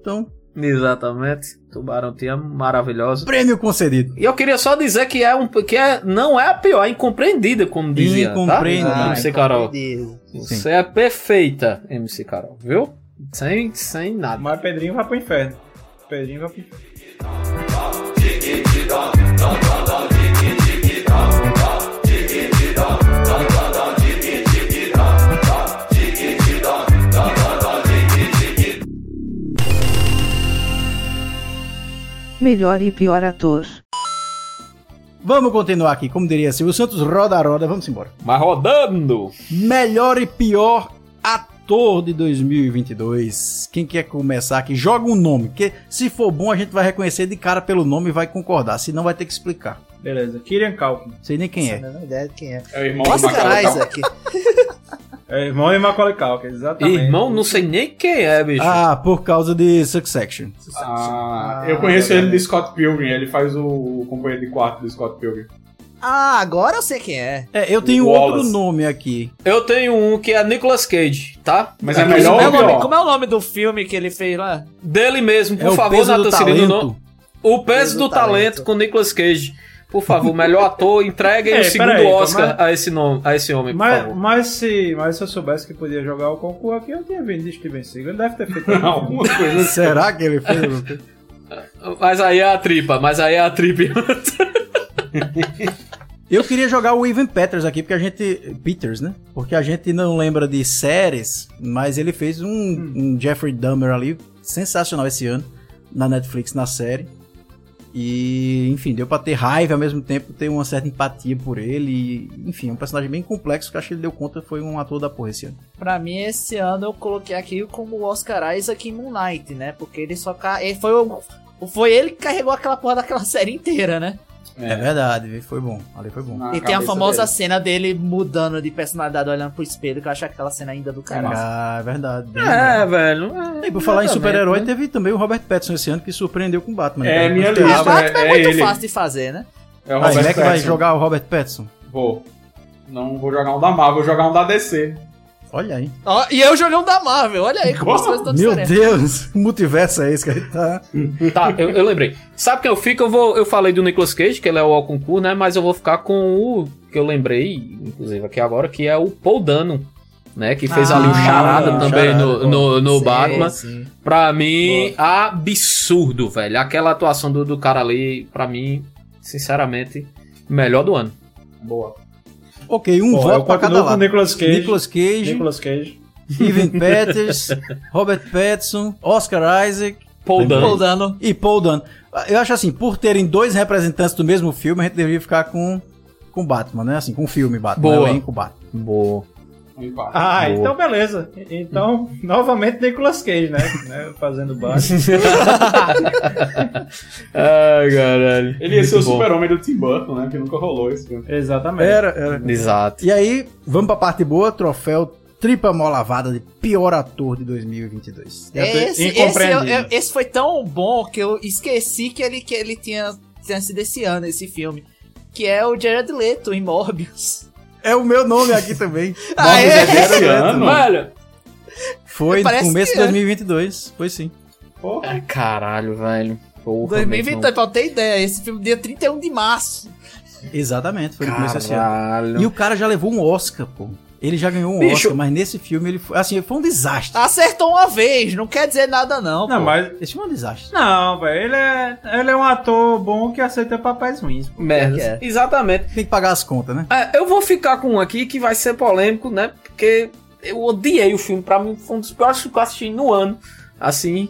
Então, Exatamente. Tubarão te amo, maravilhoso. prêmio concedido. E eu queria só dizer que é um que é, não é a pior, é incompreendida, como dizia. Incompreendida. Tá? MC Carol. Você é perfeita, MC Carol, viu? Sem, sem nada. Mas Pedrinho vai pro inferno. Pedrinho vai pro inferno. Melhor e pior ator. Vamos continuar aqui, como diria Silvio Santos, roda a roda, vamos embora. Mas rodando! Melhor e pior ator de 2022. Quem quer começar aqui? Joga um nome, porque se for bom a gente vai reconhecer de cara pelo nome e vai concordar, senão vai ter que explicar. Beleza, Kirian Kalkin. Sei nem quem Não é. tenho ideia de quem é. É o irmão do Oscar Macaulay Isaac. É irmão de Macaulay Culkin, exatamente. Irmão, não sei nem quem é, bicho. Ah, por causa de Succession. Ah, eu conheço ele de Scott Pilgrim, ele faz o, o companheiro de quarto do Scott Pilgrim. Ah, agora eu sei quem é. É, eu tenho Wallace. outro nome aqui. Eu tenho um que é Nicolas Cage, tá? Mas é Como melhor é, ou o nome, como é o nome do filme que ele fez lá? Dele mesmo, por É o favor, do Natan Cirino, talento. não- O peso do talento com Nicolas Cage. Por favor, melhor ator, entreguem Ei, o segundo peraí, Oscar mas- a esse nome, a esse homem, por Mas, favor. mas, se, mas se eu soubesse que podia jogar o concurso aqui, eu tinha vindo de Steven Seagal. Ele deve ter feito alguma coisa. Será que ele fez? Mas aí é a tripa, mas aí é a tripa. Eu queria jogar o Ivan Peters aqui, porque a gente. Peters, né? Porque a gente não lembra de séries, mas ele fez um, um Jeffrey Dahmer ali, sensacional esse ano, na Netflix, na série. E, enfim, deu pra ter raiva ao mesmo tempo ter uma certa empatia por ele. E, enfim, é um personagem bem complexo que acho que ele deu conta foi um ator da porra esse ano. Pra mim, esse ano eu coloquei aqui como o Oscar Isaac em Moon Knight, né? Porque ele só. ca- Ele foi, o- foi ele que carregou aquela porra daquela série inteira, né? É, verdade, foi bom. Ali foi bom. Na e tem a famosa dele. cena dele mudando de personalidade, olhando pro espelho, que eu acho aquela cena ainda do caralho. Ah, é verdade. É, velho. E por falar em super-herói, né? teve também o Robert Pattinson esse ano que surpreendeu com o Batman. É, né? minha É, lista. o Batman é, é muito ele. fácil de fazer, né? É o Robert é que vai jogar o Robert Pattinson? Vou. Não vou jogar um da Marvel, vou jogar um da DC. Olha aí. Ó, e eu joguei um da Marvel, olha aí como as coisas estão Meu. Deus, que multiverso é esse que a gente tá. Tá, eu, eu lembrei. Sabe quem eu fico? Eu, vou, eu falei do Nicolas Cage, que ele é o concurso, né? Mas eu vou ficar com o que eu lembrei, inclusive aqui agora, que é o Paul Dano. Né, que fez Ah, ali o Charada também Charada, no, no, no Sim, Batman. sim. Pra mim, absurdo, velho. Aquela atuação do, do cara ali, pra mim, sinceramente, melhor do ano. Boa. Ok, um eu voto pra cada lado. Nicolas Cage. Nicolas Cage, Nicolas Cage. Evan Peters, Robert Pattinson, Oscar Isaac Paul Dano. Paul Dano. e Paul Dano. Eu acho assim, por terem dois representantes do mesmo filme, a gente deveria ficar com com Batman, né? Assim, com o filme Batman, Boa. né? com Batman. Boa. Ah, Boa. então beleza. Então, novamente Nicolas Cage, né? Né, Fazendo Batman. Ai, caralho. Ele ia ser o super-homem do Tim Burton, né? Que nunca rolou esse filme. Exatamente. Era, era. Exato. E aí, vamos pra parte boa, troféu Tripa Mó Lavada de pior ator de 2022. Eu tô Esse, esse, eu- eu- esse foi tão bom que eu esqueci que ele, que ele tinha, tinha sido esse ano, esse filme. Que é o Jared Leto em Morbius. É o meu nome aqui também. Ah, é? Esse ano? Foi no começo de que é. 2022, foi sim. Porra. Caralho, velho. Porra, 2022, pra eu ter ideia. Esse filme dia 31 de março. Exatamente, foi no começo desse ano. Caralho. E o cara já levou um Oscar, pô. Ele já ganhou um Bicho. Oscar, mas nesse filme ele foi, assim, foi um desastre. Acertou uma vez, não quer dizer nada não, Não, pô. mas. Esse foi um desastre. Não, velho. Ele é, ele é um ator bom que aceita papéis ruins. pô. Merda. é? Exatamente. Tem que pagar as contas, né? É, eu vou ficar com um aqui que vai ser polêmico, né? Porque eu odiei o filme. Pra mim, foi um dos piores filmes que eu assisti no ano. Assim,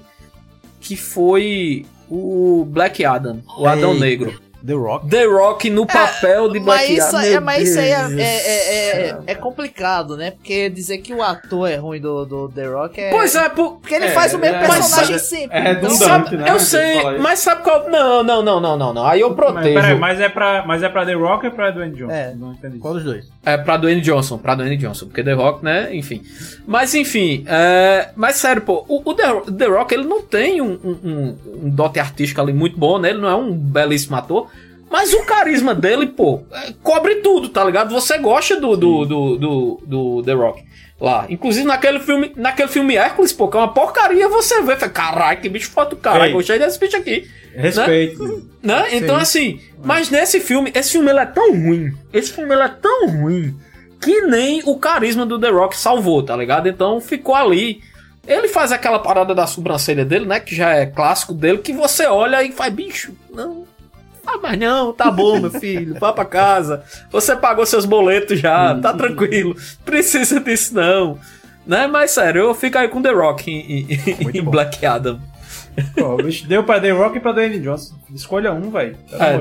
que foi o Black Adam, o Adão. Negro. The Rock. The Rock no papel de Mas Black isso, Adam. é, mas isso aí é, é, é, é- do é complicado, né? Porque dizer que o ator é ruim do, do The Rock é. Pois é, por... Porque ele É, faz o mesmo é, personagem mas sempre. é então- redundante. Sabe, né? eu sei, isso. mas sabe qual. Não, não, não, não, não, não. Aí eu Mas, protejo. peraí, mas é, pra, mas é pra The Rock ou é pra Dwayne Johnson? É. Não entendi. Qual dos dois? É pra Dwayne Johnson, pra Dwayne Johnson, porque The Rock, né, enfim. Mas enfim, é... mas sério, pô, o, o The, The Rock, ele não tem um, um, um- dote artístico ali muito bom, né, ele não é um belíssimo ator, mas o carisma dele, pô, é, cobre tudo, tá ligado? Você gosta do, do, do, do, do The Rock lá. Inclusive naquele filme, naquele filme Hércules, pô, que é uma porcaria, você vê, fala, caralho, que bicho foda do caralho, Ei. gostei desse bicho aqui. Respeito. Né? Então, assim, mas nesse filme, esse filme ele é tão ruim. Esse filme ele é tão ruim que nem o carisma do The Rock salvou, tá ligado? Então ficou ali. Ele faz aquela parada da sobrancelha dele, né? Que já é clássico dele, que você olha e faz, bicho, não. Ah, mas não, tá bom, meu filho, vá pra casa. Você pagou seus boletos já, tá tranquilo. Precisa disso não. Né? Mas sério, eu fico aí com The Rock em, em- em Black Adam. Pô, bicho, deu pra The Rock e pra Dwayne Johnson. Escolha um, velho.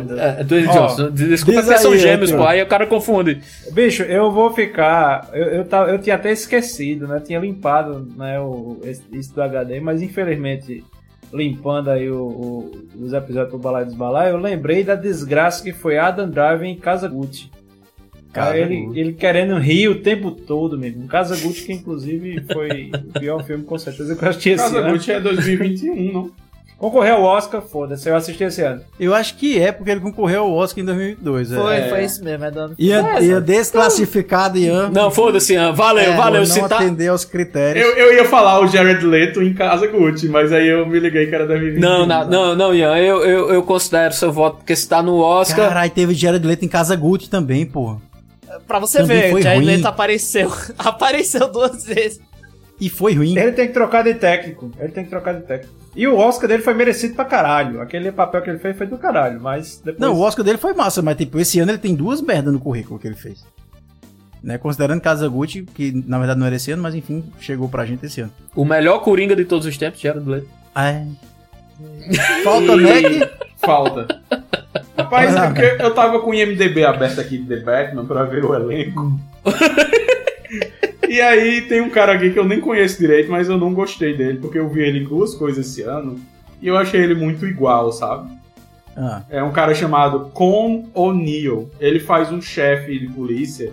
Deus. É, é Dwayne Ó, Johnson. Desculpa, porque são gêmeos, pô. Aí o cara confunde. Bicho, eu vou ficar. Eu, eu, tava- eu tinha até esquecido, né? Tinha limpado né, o, esse- isso do HD, mas infelizmente, limpando aí o- o- os episódios do Balai dos Balai, eu lembrei da desgraça que foi Adam Driver em Casa Gucci. Casa ele, Gucci. ele querendo rir o tempo todo mesmo. Casa Gucci, que inclusive foi o pior filme, com certeza, que eu assisti esse Casa ano. Gucci é 2021, não? Concorreu ao Oscar, foda-se, eu assisti esse ano. Eu acho que é porque ele concorreu ao Oscar em 2002. Foi, é. foi isso mesmo, é dando. Ia, ia desclassificado Ian. Não, foda-se, Ian. Valeu, É, valeu. não Se tá... atender aos critérios. Eu, eu ia falar o Jared Leto em Casa Gucci, mas aí eu me liguei que era 2021. Não, não, não, não, Ian. Eu, eu, eu considero seu voto porque se tá no Oscar. Caralho, teve Jared Leto em Casa Gucci também, pô. Pra você Também ver, Jared ruim. Leto apareceu. apareceu duas vezes. E foi ruim. Ele tem que trocar de técnico. Ele tem que trocar de técnico. E o Oscar dele foi merecido pra caralho. Aquele papel que ele fez foi do caralho, mas depois... Não, o Oscar dele foi massa, mas tipo, esse ano ele tem duas merdas no currículo que ele fez. Né? Considerando Casa Gucci, que na verdade não era esse ano, mas enfim, chegou pra gente esse ano. O melhor Coringa de todos os tempos, Jared Leto. Ah, é. Falta Mac. Falta. Rapaz, porque eu tava com o IMDB aberto aqui de The Batman pra ver o elenco. e aí tem um cara aqui que eu nem conheço direito, mas eu não gostei dele, porque eu vi ele em duas coisas esse ano e eu achei ele muito igual, sabe? Ah, É um cara chamado Con O'Neill. Ele faz um chefe de polícia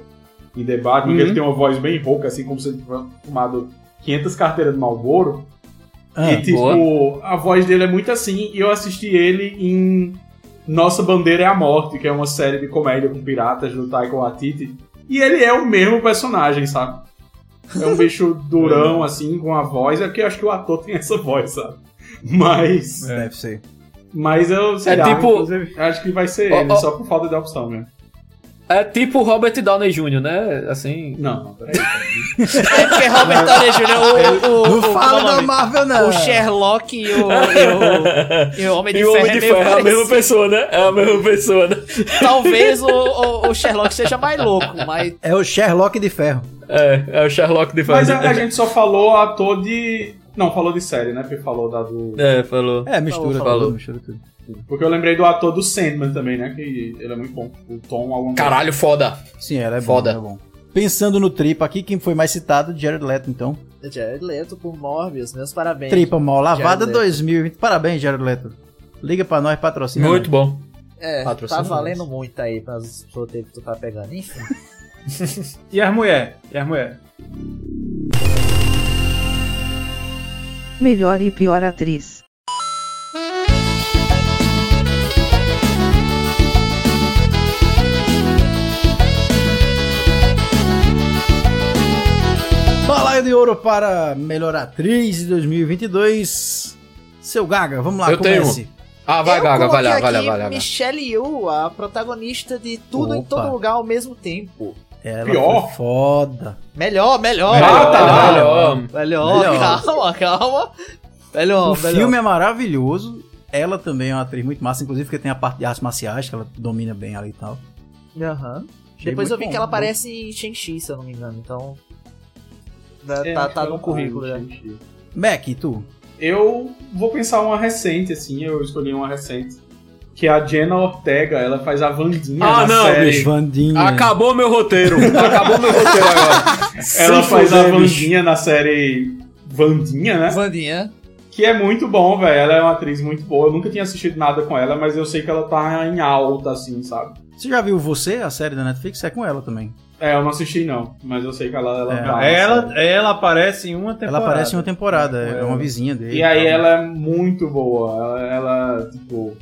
em Batman, Uhum. ele tem uma voz bem rouca, assim como se ele tivesse fumado 500 carteiras de Marlboro. ah, e, tipo, a voz dele é muito assim. E eu assisti ele em Nossa Bandeira é a Morte, que é uma série de comédia com piratas do Taika Waititi. E ele é o mesmo personagem, sabe? É um bicho durão, assim, com a voz. É porque eu acho que o ator tem essa voz, sabe? Mas. Deve ser. Mas eu sei É lá, tipo- acho que vai ser ele, só por falta de opção mesmo. É tipo Robert Downey Jr., né? Assim. Não, não, peraí. É porque Robert Downey Jr. o, o, Não o, fala o da? Marvel, não. O Sherlock e o, e o, e o Homem de E o Ferro. Homem de é meio Ferro é a mesma pessoa, né? É a mesma pessoa, né? Talvez o, o, o Sherlock seja mais louco, mas É o Sherlock de ferro. É, é o Sherlock de Mas Ferro. a, a gente só falou ator de. Não, falou de série, né? Porque falou da do. É, falou. É, mistura, Falou. tudo, mistura tudo. Porque eu lembrei do ator do Sandman também, né? Que ele é muito bom. O Tom coisa. Caralho, foda. Sim, ela é Foda. bom, ela é bom. Pensando no Tripa aqui, quem foi mais citado? Jared Leto, então. Jared Leto por Morbius, meus parabéns. Tripa mal lavada Jared Leto. 2020. Parabéns, Jared Leto. Liga pra nós, patrocina. Muito nós. bom. É, Patrocina tá nós. valendo muito aí para os roteiros que tu tá pegando, enfim. E as mulheres? E as mulheres? Melhor e pior atriz. Balaio de ouro para melhor atriz de 2022. Seu Gaga, vamos lá, Eu tenho. comece. Ah, vai, Eu Gaga, vai lá, vai lá, vai lá. Michelle Yeoh, a protagonista de Tudo em Opa. Todo Lugar ao mesmo tempo. Ela Pior? foi foda. Melhor, melhor. Melhor, melhor. melhor. Melhor, Melhor. calma, calma. Melhor, o melhor. filme é maravilhoso. Ela também é uma atriz muito massa, inclusive porque tem a parte de artes marciais que ela domina bem ali e tal. Aham. Achei Depois eu vi bom, que ela bom. aparece em Shang-Chi, se eu não me engano, então... Tá, É, tá, tá que no currículo, né? Mac, e tu? Eu vou pensar uma recente, assim, eu escolhi uma recente. Que é a Jenna Ortega, ela faz a Vandinha Ah, na não, série. bicho. Vandinha. Acabou meu roteiro. Acabou meu roteiro agora. Ela Se faz a fuder, bicho. Vandinha na série Vandinha, né? Vandinha. Que é muito bom, velho. Ela é uma atriz muito boa. Eu nunca tinha assistido nada com ela, mas eu sei que ela tá em alta, assim, sabe? Você já viu Você, a série da Netflix? É com ela também. É, eu não assisti, não. Mas eu sei que ela, ela É. tá Ela, ela aparece em uma temporada. Ela aparece em uma temporada, é, uma vizinha dele. E aí tal. ela é muito boa. Ela, ela, tipo...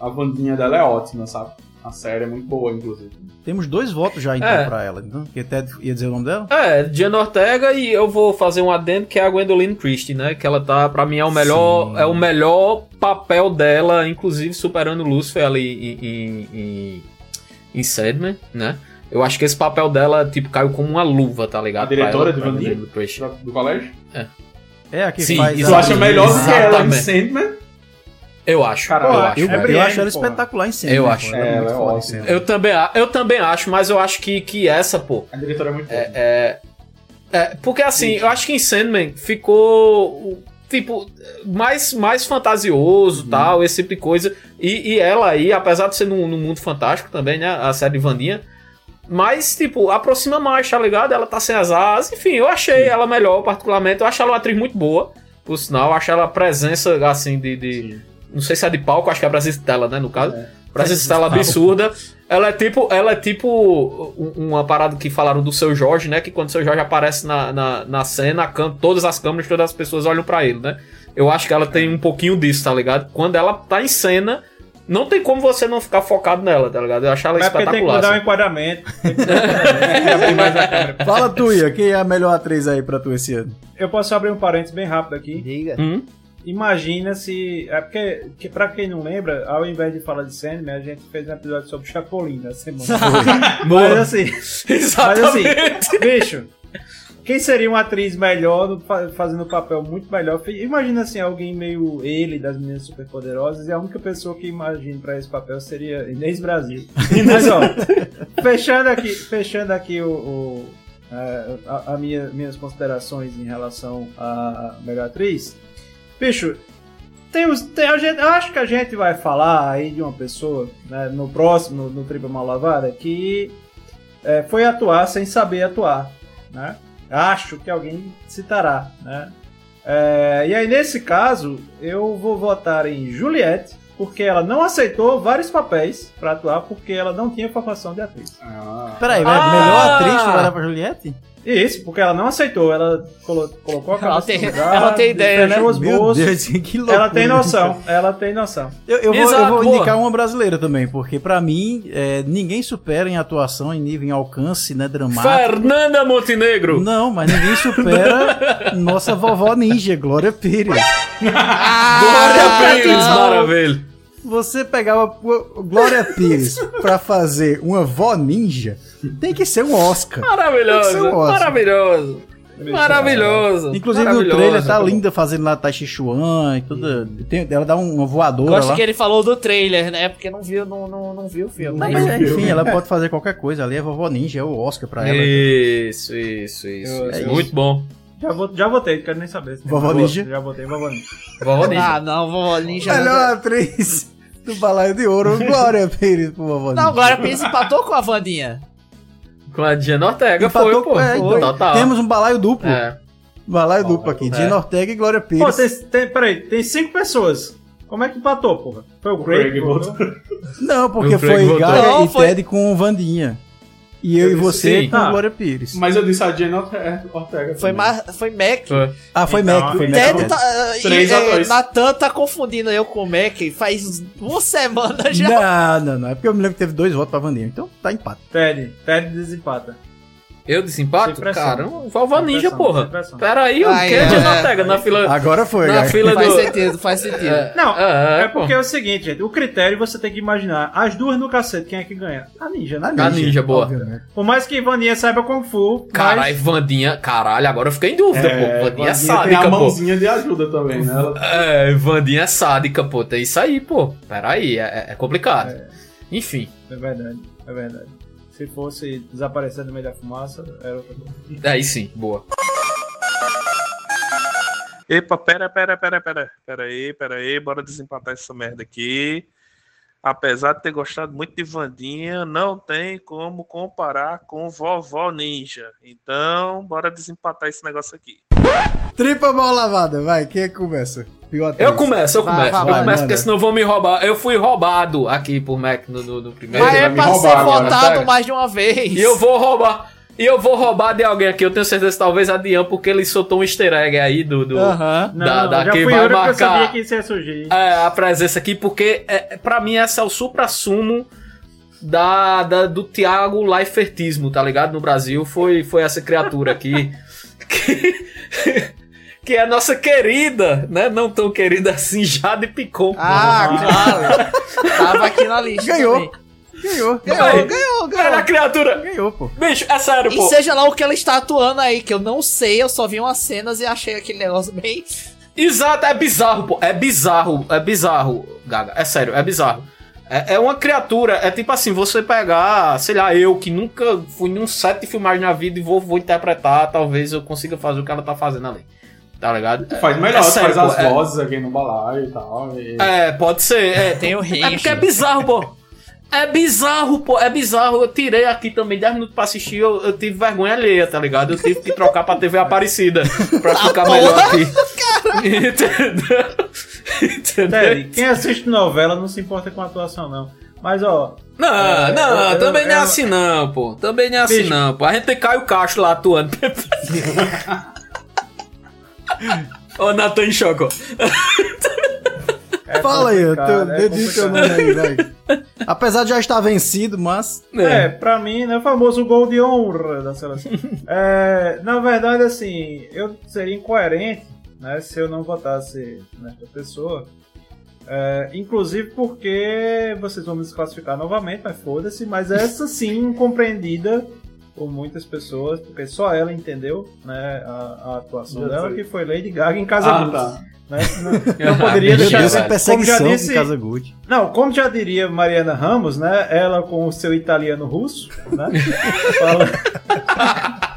A Vandinha dela é ótima, sabe? A série é muito boa, inclusive. Temos dois votos já, então, É. pra ela. Então, porque até ia dizer o nome dela? É, Diana Ortega e eu vou fazer um adendo que é a Gwendoline Christie, né? Que ela tá, pra mim, é o melhor, Sim. é o melhor papel dela, inclusive superando Lucifer ali em, em, em, em Sandman, né? Eu acho que esse papel dela, tipo, caiu como uma luva, tá ligado? A diretora ela, de Vandinha? Do, do colégio? É, a que Sim, faz. isso Tu acha melhor do que ela em. Sandman? Eu acho, Caralho, eu acho. Eu, É eu acho ela porra. espetacular em cena. Eu né, acho. É, muito ela é foda. Eu também, eu também acho, mas eu acho que, que essa, pô, A diretora é muito boa. É, é, é, porque assim, eu acho que em Sandman ficou tipo mais mais fantasioso, tal, esse tipo de coisa. E, e ela aí, apesar de ser num, num mundo fantástico também, né, a série de Vandinha, mas tipo, aproxima mais, tá ligado? Ela tá sem as asas, enfim, eu achei ela melhor particularmente. Eu acho ela uma atriz muito boa, por sinal, eu acho ela a presença assim de, de não sei se é de palco, acho que é a dela, né, no caso. Presença dela absurda. Ela é tipo, ela é tipo um- uma parada que falaram do seu Jorge, né? Que quando o seu Jorge aparece na, na, na cena, todas as câmeras, todas as pessoas olham pra ele, né? Eu acho que ela tem um pouquinho disso, tá ligado? Quando ela tá em cena, não tem como você não ficar focado nela, tá ligado? Eu acho ela Mas é porque tem que espetacular. mudar assim. enquadramento. Tem que mudar o enquadramento. Fala tu, Ia, quem é a melhor atriz aí pra tu esse ano? Eu posso abrir um parênteses bem rápido aqui. Diga. Hum? Imagina se. É porque, que, pra quem não lembra, ao invés de falar de Sandman, a gente fez um episódio sobre Chapolin na semana. mas assim. Mas assim, Exatamente. bicho, quem seria uma atriz melhor, fazendo um papel muito melhor? Imagina assim, alguém meio ele das meninas superpoderosas, e a única pessoa que imagino pra esse papel seria Inês Brasil. Mas ó, fechando aqui, fechando aqui o. o- é, a, a minha- minhas considerações em relação à melhor atriz. Bicho, tem os, tem a gente, eu acho que a gente vai falar aí de uma pessoa né, no próximo, no, no Tripa Mal Lavada, que é, foi atuar sem saber atuar, né? Acho que alguém citará, né? É, e aí, nesse caso, eu vou votar em Juliette porque ela não aceitou vários papéis pra atuar porque ela não tinha formação de atriz. Peraí, vai- Ah! melhor atriz pra Juliette? Isso, porque ela não aceitou, ela colo- colocou a Ela cabeça tem- lugar, ela tem ideia, fechou né? os Meu bolsos. Deus, que loucura. Ela tem noção, ela tem noção. Eu, eu vou, eu vou indicar uma brasileira também, porque pra mim, é, ninguém supera em atuação, em nível, em alcance, né, dramático. Fernanda Montenegro. Não, mas ninguém supera nossa vovó ninja, Glória Pires. Glória Pires, maravilha. Você pegava Glória Pires pra fazer uma vó ninja, tem que ser um Oscar. Tem que Maravilhoso, ser um Oscar. maravilhoso. Maravilhoso. Inclusive maravilhoso. no trailer tá linda fazendo lá Tai Chi Chuan e tudo. Tem, ela dá um- uma voadora Gosto lá. que ele falou do trailer, né? Porque não viu, não, não, não viu o filme. Não, mas, enfim, ela pode fazer qualquer coisa ali. É vovó ninja, é o Oscar pra ela. Isso, isso, isso. Eu- isso. Muito bom. Já, vot- já votei, não quero nem saber. se Vovó. Ninja? Já votei, vovó ninja. Vovó Ah, não, vovó ninja. Melhor atriz do Balaio de Ouro, Glória Pires pro vovó ninja. Não, agora Pires empatou com a Vandinha. Com a Diana Ortega Empatou foi, pô. com- é, Foi, então, total. Temos um balaio duplo. É. Balaio duplo aqui. é. Dina Ortega e Glória Pires. Pô, tem, tem, peraí, tem cinco pessoas. Como é que empatou, porra? Foi o Craig? Craig? Não, porque O Craig foi Não, e Ted com Vandinha. E eu, e você Sim. com Ah, Glória Pires. Mas eu disse a Jane Ortega. Ortega Foi, também. Ma foi Mac. Ah, foi Então, Mac, foi Mac. Tá, e, Três é. Natan tá confundindo eu com o Mac faz uma semana já. Não, não, não. É porque eu me lembro que teve dois votos pra Vandinha. Então tá empate. Ted, Ted desempata. Eu desempato? Caramba, vovó Sem ninja, porra. sem pressão. Pera aí, o que é. é Diana Ortega na fila... Agora foi, Na Gaga. fila Faz do... sentido, faz sentido. É. Não, É, é, pô. porque é o seguinte, gente. O critério você tem que imaginar. As duas no cacete, quem é que ganha? A ninja, né? A ninja, boa. Obviamente. Por mais que Vaninha saiba Kung Fu. Caralho, Vandinha... Caralho, agora eu fiquei em dúvida, É, pô. Vandinha é Vandinha tem sádica, a pô. mãozinha de ajuda também, né? Ela- É, Vandinha é sádica, pô. Tem isso aí, pô. Pera aí, é, é complicado. Enfim. É verdade, é verdade. Se fosse desaparecer no meio da fumaça, era outra coisa. Aí sim, boa. Epa, pera, pera, pera, pera. Pera aí, pera aí, bora desempatar essa merda aqui. Apesar de ter gostado muito de Vandinha, não tem como comparar com Vovó Ninja. Então, bora desempatar esse negócio aqui. Tripla mal lavada, vai. Quem é Eu começo, eu Vai, começo. vai, eu vai, começo, porque senão vão me roubar. Eu fui roubado aqui por Mac no, no, no primeiro. Mas é me pra roubar ser votado mais de uma vez. E eu vou roubar. E eu vou roubar de alguém aqui. Eu tenho certeza, talvez a Dian, porque ele soltou um easter egg aí do. do Aham. Não, da, da já que fui vai eu que eu sabia marcar que isso ia surgir. é, a presença aqui, porque é, pra mim esse é o supra-sumo da, da, do Thiago Leifertismo, tá ligado? No Brasil foi, foi essa criatura aqui. que, que é a nossa querida, né? Não tão querida assim, Jade Picon. Ah, claro. Tava aqui na lista. Ganhou. também. Ganhou. Ganhou, Aí. ganhou, Era a ganhou. criatura. Ganhou, pô. Bicho, é sério, E pô. seja lá o que ela está atuando aí, que eu não sei, eu só vi umas cenas e achei aquele negócio bem. Exato, é bizarro, pô. É bizarro, é bizarro, Gaga. É sério, é bizarro. É, é uma criatura, é tipo assim, você pegar, sei lá, eu que nunca fui num set de filmagem na vida e vou, vou interpretar, talvez eu consiga fazer o que ela tá fazendo ali. Tá ligado? Faz É- melhor, é tu sério, faz pô, as é- vozes aqui no balaio e tal. e- É, pode ser. É, Tem o é porque é bizarro, pô. É bizarro, pô. É bizarro. Eu tirei aqui também 10 minutos pra assistir. Eu, eu tive vergonha alheia, tá ligado? Eu tive que trocar pra TV Aparecida. Pra ficar melhor aqui. Entendeu? Entendeu? Ted, quem assiste novela não se importa com a atuação, não. Mas, ó. Não, É, não, eu- também eu- não é assim não, pô. Também não é assim Bicho. não, pô. A gente tem Caio Castro lá atuando. Ô, em choque, ó. é Fala aí, teu, é teu complicado. nome aí, vai. Apesar de já estar vencido, mas. É, pra mim, né, o famoso gol de honra da seleção. É, na verdade, assim, eu seria incoerente né, se eu não votasse nesta pessoa. É, inclusive porque vocês vão me desclassificar novamente, mas foda-se. Mas essa sim, compreendida por muitas pessoas, porque só ela entendeu né, a, a atuação dela, que foi Lady Gaga em Casa Ah, Gucci, tá. né? Não, não poderia deixar. Deus, perseguição como já disse, Casa Gucci. não, como já diria Mariana Ramos, né? Ela com o seu italiano russo, né? Fala...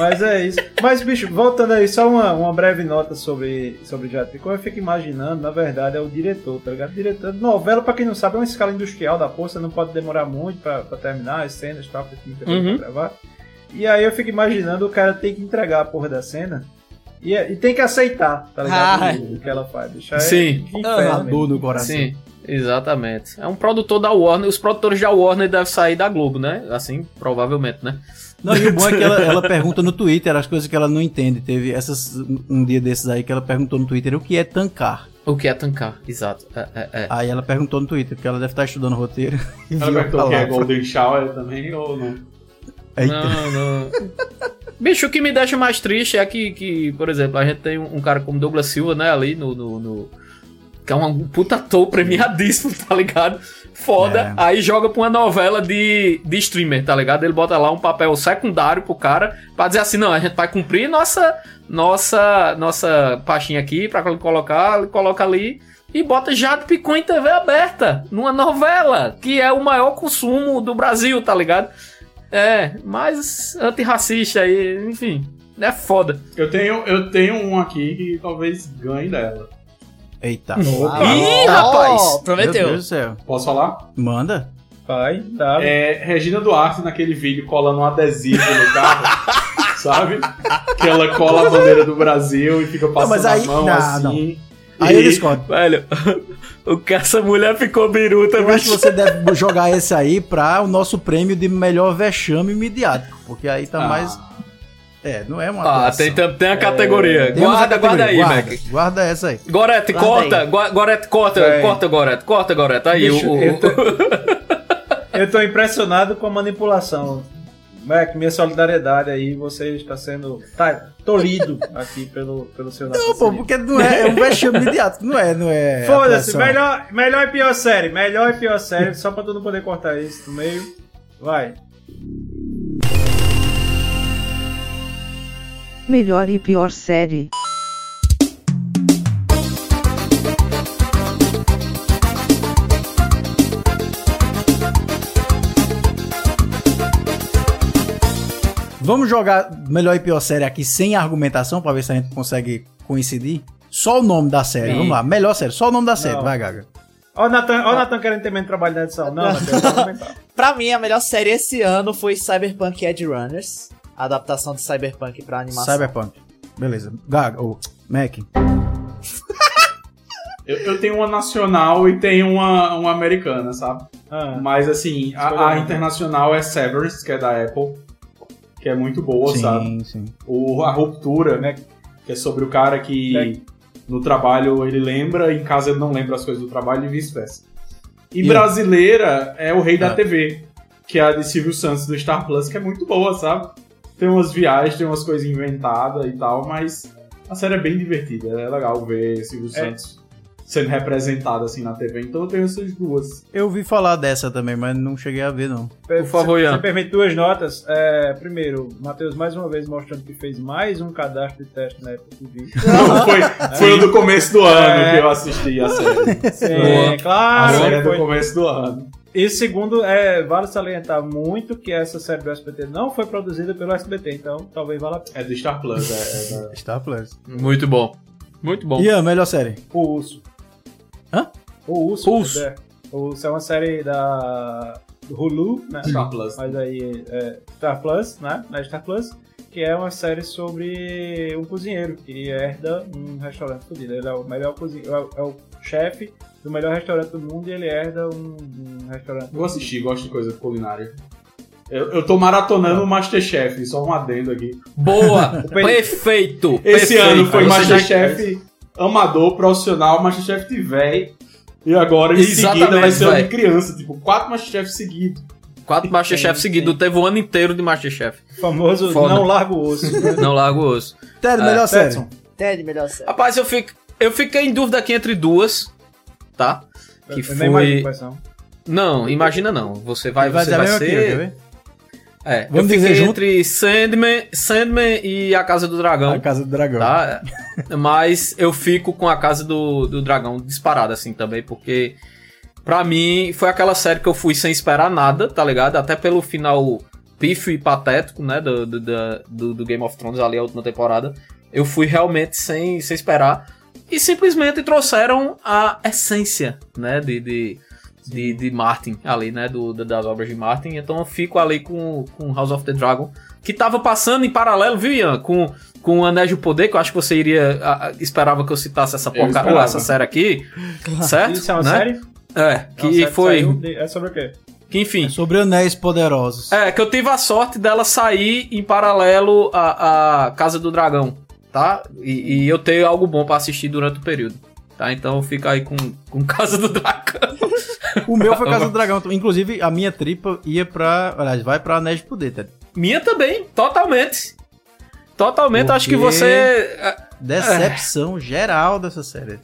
Mas é isso. Mas, bicho, voltando aí, só uma, uma breve nota sobre, sobre Como eu fico imaginando, na verdade, é o diretor, tá ligado? Diretor, novela, pra quem não sabe, é uma escala industrial da força, não pode demorar muito pra, pra terminar as cenas e tal, porque tem coisa Uhum. pra gravar. E aí eu fico imaginando o cara tem que entregar a porra da cena E, é- e tem que aceitar, tá ligado? Ah. O que ela faz. Bicho, é Sim. mesmo. no coração. Sim, exatamente. É um produtor da Warner. Os produtores da Warner devem sair da Globo, né? Assim, provavelmente, né? Não, e o bom é que ela, ela pergunta no Twitter as coisas que ela não entende. Teve essas, um dia desses aí que ela perguntou no Twitter o que é tancar. O que é tancar, exato. É, é, é. Aí ela perguntou no Twitter, porque ela deve estar estudando roteiro. E Ela perguntou que é. Golden Shower também ou não? Eita. Não, não. Bicho, o que me deixa mais triste é que, que por exemplo, a gente tem um, um cara como Douglas Silva, né, ali no. no- no- que é um puta ator premiadíssimo, tá ligado? Foda. É. Aí joga pra uma novela de, de streamer, tá ligado? Ele bota lá um papel secundário pro cara pra dizer assim: não, a gente vai cumprir nossa nossa nossa pastinha aqui pra colocar, ele coloca ali e bota Jade Picon em TV aberta, numa novela, que é o maior consumo do Brasil, tá ligado? É, mas antirracista aí, enfim, é foda. Eu tenho, eu tenho um aqui que talvez ganhe dela. Eita. Ih, rapaz! Meu Deus do céu. Posso falar? Manda. Vai, dá. É Regina Duarte naquele vídeo colando um adesivo no carro, sabe? Que ela cola a bandeira do Brasil e fica passando mas aí- a mão não, assim. Aí eu discordo. Velho, o que essa mulher ficou biruta, Eu acho que você deve jogar esse aí pra o nosso prêmio de melhor vexame midiático. Porque aí tá Ah. mais. É, não é uma. Ah, atuação. tem, tem, tem a categoria. A guarda, guarda categoria, aí, guarda, Mac. Guarda essa aí. Gorete, Guarda corta, Gorete, corta, Vai. corta, Gorete, corta, Gorete. Aí, Bicho, o, o- eu, tô, eu tô impressionado com a manipulação. Mac, minha solidariedade aí, você está sendo tá, tolhido aqui pelo, pelo seu Não, pô, porque não é, é um vexame midiático. Não é, não é. Foda-se, melhor, melhor e pior série, melhor e pior série, só pra tu não poder cortar isso no meio. Vai. Melhor e pior série. Vamos jogar melhor e pior série aqui sem argumentação pra ver se a gente consegue coincidir. Só o nome da série. Sim. Vamos lá, melhor série. Só o nome da série. Não. Vai, Gaga. Ó o Nathan, ó o Nathan querendo ter menos trabalho na edição. Não, Nathan, eu vou comentar. Pra mim, a melhor série esse ano foi Cyberpunk Edge Runners. A adaptação de Cyberpunk pra animação. Cyberpunk. Beleza. Gaga, ou Mac. Eu, eu tenho uma nacional e tenho uma, uma americana, sabe? Ah, Mas assim, a, a internacional é Severance, que é da Apple, que é muito boa, sabe? Sim, sim. O, a Ruptura, Né? que é sobre o cara que Né? no trabalho ele lembra e em casa ele não lembra as coisas do trabalho e vice-versa. E E- brasileira é o Rei da Ah. TV, que é a de Silvio Santos do Star Plus, que é muito boa, sabe? Tem umas viagens, tem umas coisas inventadas e tal, mas a série é bem divertida. É legal ver Silvio É. Santos sendo representado assim na TV. Então eu tenho essas duas. Eu ouvi falar dessa também, mas não cheguei a ver, não. Por favor, Ian. Você permite duas notas. É, primeiro, o Matheus mais uma vez mostrando que fez mais um cadastro de teste na Apple TV. Não, foi, foi o do começo do ano É. que eu assisti a série. Sim, Boa. claro. A série é do foi. começo do ano. E segundo, é, vale salientar muito que essa série do SBT não foi produzida pelo SBT, então talvez valha a pena. É do Star Plus, é, é da- Star Plus. Muito bom. Muito bom. E a melhor série? O Urso. Hã? O Urso. Urso. É, o Urso é uma série da do Hulu, né? Star Plus. Mas aí é Star Plus, né? Na Star Plus, que é uma série sobre um cozinheiro que herda um restaurante fodido. Ele é o melhor cozinheiro, é o, é o chefe do melhor restaurante do mundo e ele herda um, um restaurante. Vou assistir, gosto de coisa culinária. Eu, eu tô maratonando o Masterchef, só um adendo aqui. Boa! perfeito! Esse perfeito. ano foi já- Masterchef amador, profissional, Masterchef de véi. E agora em Exatamente, seguida vai ser o véi. de criança, tipo, quatro Masterchef seguidos. Quatro Masterchef seguidos. Teve um ano inteiro de Masterchef. O famoso Foda. não larga o osso. né? Não largo o osso. Ted, É, melhor série. Petson. Ted, melhor série. Rapaz, eu, fico, eu fiquei em dúvida aqui entre duas, tá? Que Eu foi... Não, imagina não. Você vai, Vai você vai aqui, ser... ver? É, Vamos eu dizer junto? entre Sandman, Sandman e A Casa do Dragão. A Casa do Dragão. Tá? Mas eu fico com A Casa do, do Dragão disparada assim também, porque pra mim foi aquela série que eu fui sem esperar nada, tá ligado? Até pelo final pífio e patético, né, do, do, do, do Game of Thrones ali, a última temporada. Eu fui realmente sem, sem esperar. E simplesmente trouxeram a essência, né, de... de de, de Martin ali, né? Do, da- das obras de Martin. Então eu fico ali com, com House of the Dragon. Que tava passando em paralelo, viu, Ian? Com com o Anéis do Poder, que eu acho que você iria. a- esperava que eu citasse essa porcaria, essa série aqui. certo? Isso é uma né? série? É, É que série foi. saiu de- É sobre o quê? Que enfim. Sobre anéis poderosos. É, que eu tive a sorte dela sair em paralelo à, à Casa do Dragão, tá? E, e eu tenho algo bom pra assistir durante o período. Tá, então fica aí com, com Casa do Dragão. O meu foi Casa do Dragão. Inclusive, a minha tripa ia pra. Aliás, vai pra Anéis de Poder, Ted. Minha também, totalmente. Totalmente, acho que Porque você. é, Decepção geral dessa série.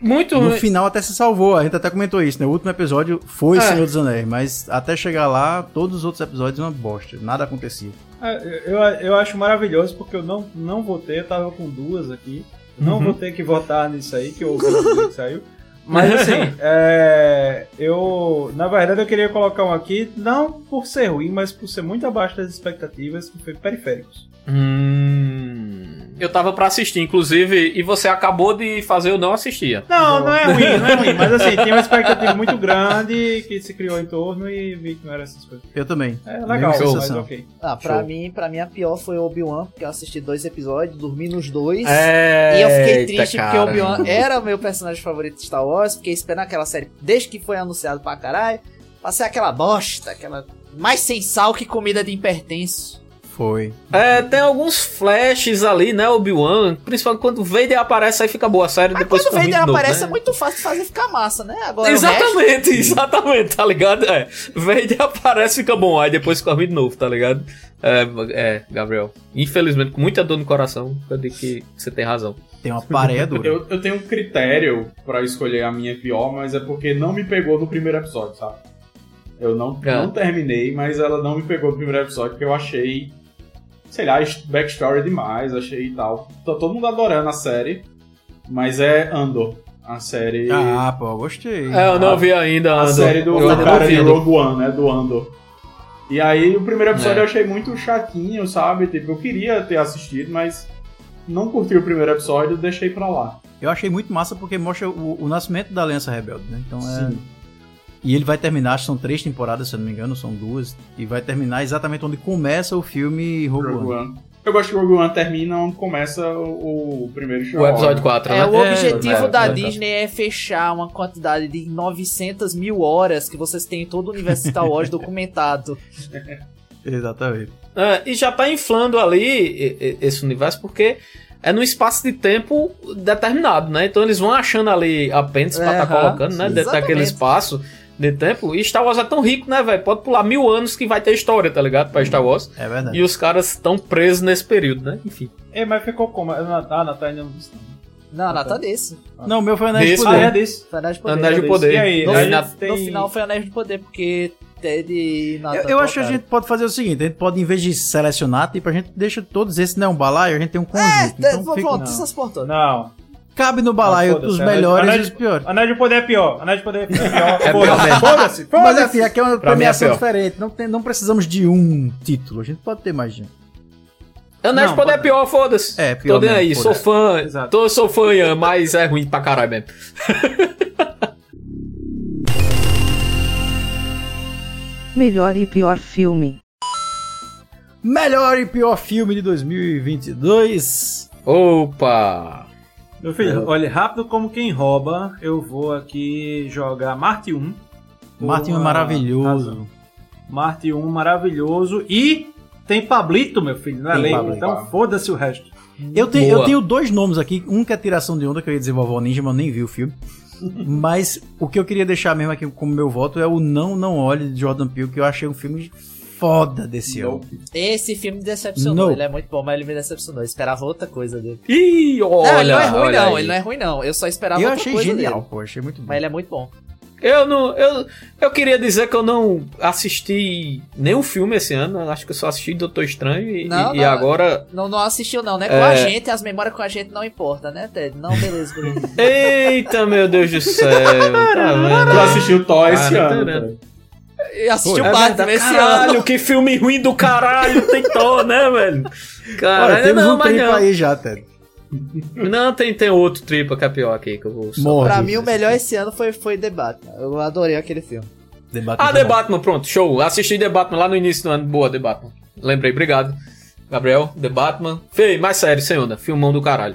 Muito No ruim. final até se salvou, a gente até comentou isso, né? O último episódio foi É. Senhor dos Anéis, mas até chegar lá, todos os outros episódios uma bosta, nada acontecia. É, Eu, eu acho maravilhoso porque eu não, não votei, eu tava com duas aqui. Não Uhum. vou ter que votar nisso aí, que eu ouvi que saiu. Mas assim, é, eu. Na verdade eu queria colocar um aqui, não por ser ruim, mas por ser muito abaixo das expectativas, que foi periféricos. Hum, eu tava pra assistir, inclusive, e você acabou de fazer eu não assistir. Não, não é ruim, não é ruim. Mas assim, tinha uma expectativa muito grande que se criou em torno e vi que não era essas coisas. Eu também. É legal, Mesma mas ok. Ah, pra Show. mim, pra mim a pior foi o Obi-Wan, porque eu assisti dois episódios, dormi nos dois. Eita, e eu fiquei triste porque cara. o Obi-Wan era o meu personagem favorito de Star Wars, fiquei esperando aquela série desde que foi anunciado pra caralho. Passei aquela bosta, aquela. Mais sem sal que comida de impertenso. Foi. É, tem alguns flashes ali, né, Obi-Wan? Principalmente quando o Vader aparece, aí fica boa a série, depois Quando o Vader novo, aparece né? é muito fácil de fazer ficar massa, né? Agora Exatamente, exatamente, tá ligado? É, Vader aparece fica bom, aí depois ruim de novo, tá ligado? É, é, Gabriel. Infelizmente, com muita dor no coração, eu digo que você tem razão. Tem uma pareia dura. Eu, eu tenho um critério pra escolher a minha pior, mas é porque não me pegou no primeiro episódio, sabe? Eu não, É. não terminei, mas ela não me pegou no primeiro episódio porque eu achei, sei lá, backstory demais, achei e tal. Tá todo mundo adorando a série, mas é Andor. A série. Ah, pô, eu gostei. É, eu não vi ainda, A Andor. série do, Eu cara de. Rogue One, né? Do Andor. E aí, o primeiro episódio É. eu achei muito chatinho, sabe? Tipo, eu queria ter assistido, mas não curti o primeiro episódio, deixei pra lá. Eu achei muito massa porque mostra o, o nascimento da Aliança Rebelde, né? Então é. Sim. E ele vai terminar, acho que são três temporadas, se eu não me engano, são duas. E vai terminar exatamente onde começa o filme Rogue, Rogue One. One. Eu gosto que Rogue One termina onde começa o, o primeiro Star O episódio Wars. 4, É, né? o objetivo é, da é. Disney é fechar uma quantidade de 900 mil horas que vocês têm em todo o universo Star Wars documentado. Exatamente. É, e já tá inflando ali esse universo porque é num espaço de tempo determinado, né? Então eles vão achando ali apêndices pra tá colocando, né? sim. Dentro daquele Exatamente. espaço de tempo. E Star Wars é tão rico, né, velho? Pode pular mil anos que vai ter história, tá ligado? Pra Star Wars. É verdade. E os caras estão presos nesse período, né? Enfim. É, mas ficou como? Ah, Natal ainda não disse. Não, não, tá desse. Não, o meu foi Anéis de Desse, Poder. Ah, é desse. Foi Anéis de Poder. Anéis de Poder. E aí? No, aí fina- tem- no final foi Anéis de Poder, porque Ted e Nathan Eu, eu acho que a gente pode fazer o seguinte: a gente pode, em vez de selecionar, tipo, a gente deixa todos esses não é um balaio, a gente tem um conjunto. É, então pronto, fica- essas portas. Não. Cabe no balaio foda-se, os Anéis- melhores e os piores. Anéis de Poder é pior. Anéis de Poder é pior. É Foda-se, pior. Foda-se, Mas foda-se. assim, aqui é uma Pra mim é premiação pior. diferente. Não, tem- não precisamos de um título. A gente pode ter mais de um. Anéis Não, de Poder é pode- pior, foda-se. É, pior Tô nem aí, sou fã. Exato. Tô, sou fã, Ian, mas é ruim pra caralho mesmo. Melhor e pior filme. Melhor e pior filme de 2022. Opa! Meu filho, olha, rápido como quem rouba, eu vou aqui jogar Marte 1. por Martin é uma maravilhoso. razão. Marte 1 maravilhoso e tem Pablito, meu filho, não é lei? Então foda-se o resto. Eu tenho, Boa. eu tenho dois nomes aqui. Um que é tiração de onda, que eu ia dizer Vovó Ninja, mas eu nem vi o filme. mas o que eu queria deixar mesmo aqui como meu voto é o Não Não Olhe de Jordan Peele, que eu achei um filme foda desse ano. Esse filme me decepcionou. Não. Ele é muito bom, mas ele me decepcionou. Eu esperava outra coisa dele. Ih, olha! não, ele não é ruim, não. aí. Ele não é ruim, não. Eu só esperava Eu outra achei coisa genial, dele. pô, achei muito bom. Mas ele é muito bom. Eu não. Eu, eu queria dizer que eu não assisti nenhum filme esse ano. eu Acho que eu só assisti Doutor Estranho e, Não, e não. agora. Não, não assistiu, não, né? Com É. a gente, as memórias com a gente não importa, né, Ted? Não, beleza, beleza. Eita, meu Deus do céu! Tá vendo? Tu assistiu Thor esse ano. Cara. vendo? Eu assisti É o Batman esse Caralho, ano. que filme ruim do caralho tentou, né, velho? Olha, Caralho, temos não, um mas tripa não. aí já, Ted. Não, tem, tem outro tripa que é pior aqui que eu vou. Morre. Pra mim, o melhor esse ano foi, foi The Batman. Eu adorei aquele filme. Debate Ah, muito The bom. Batman, pronto, show. Assisti The Batman lá no início do ano. Boa, The Batman. Lembrei, obrigado. Gabriel, The Batman. Fei, mais sério, sem onda. Filmão do caralho.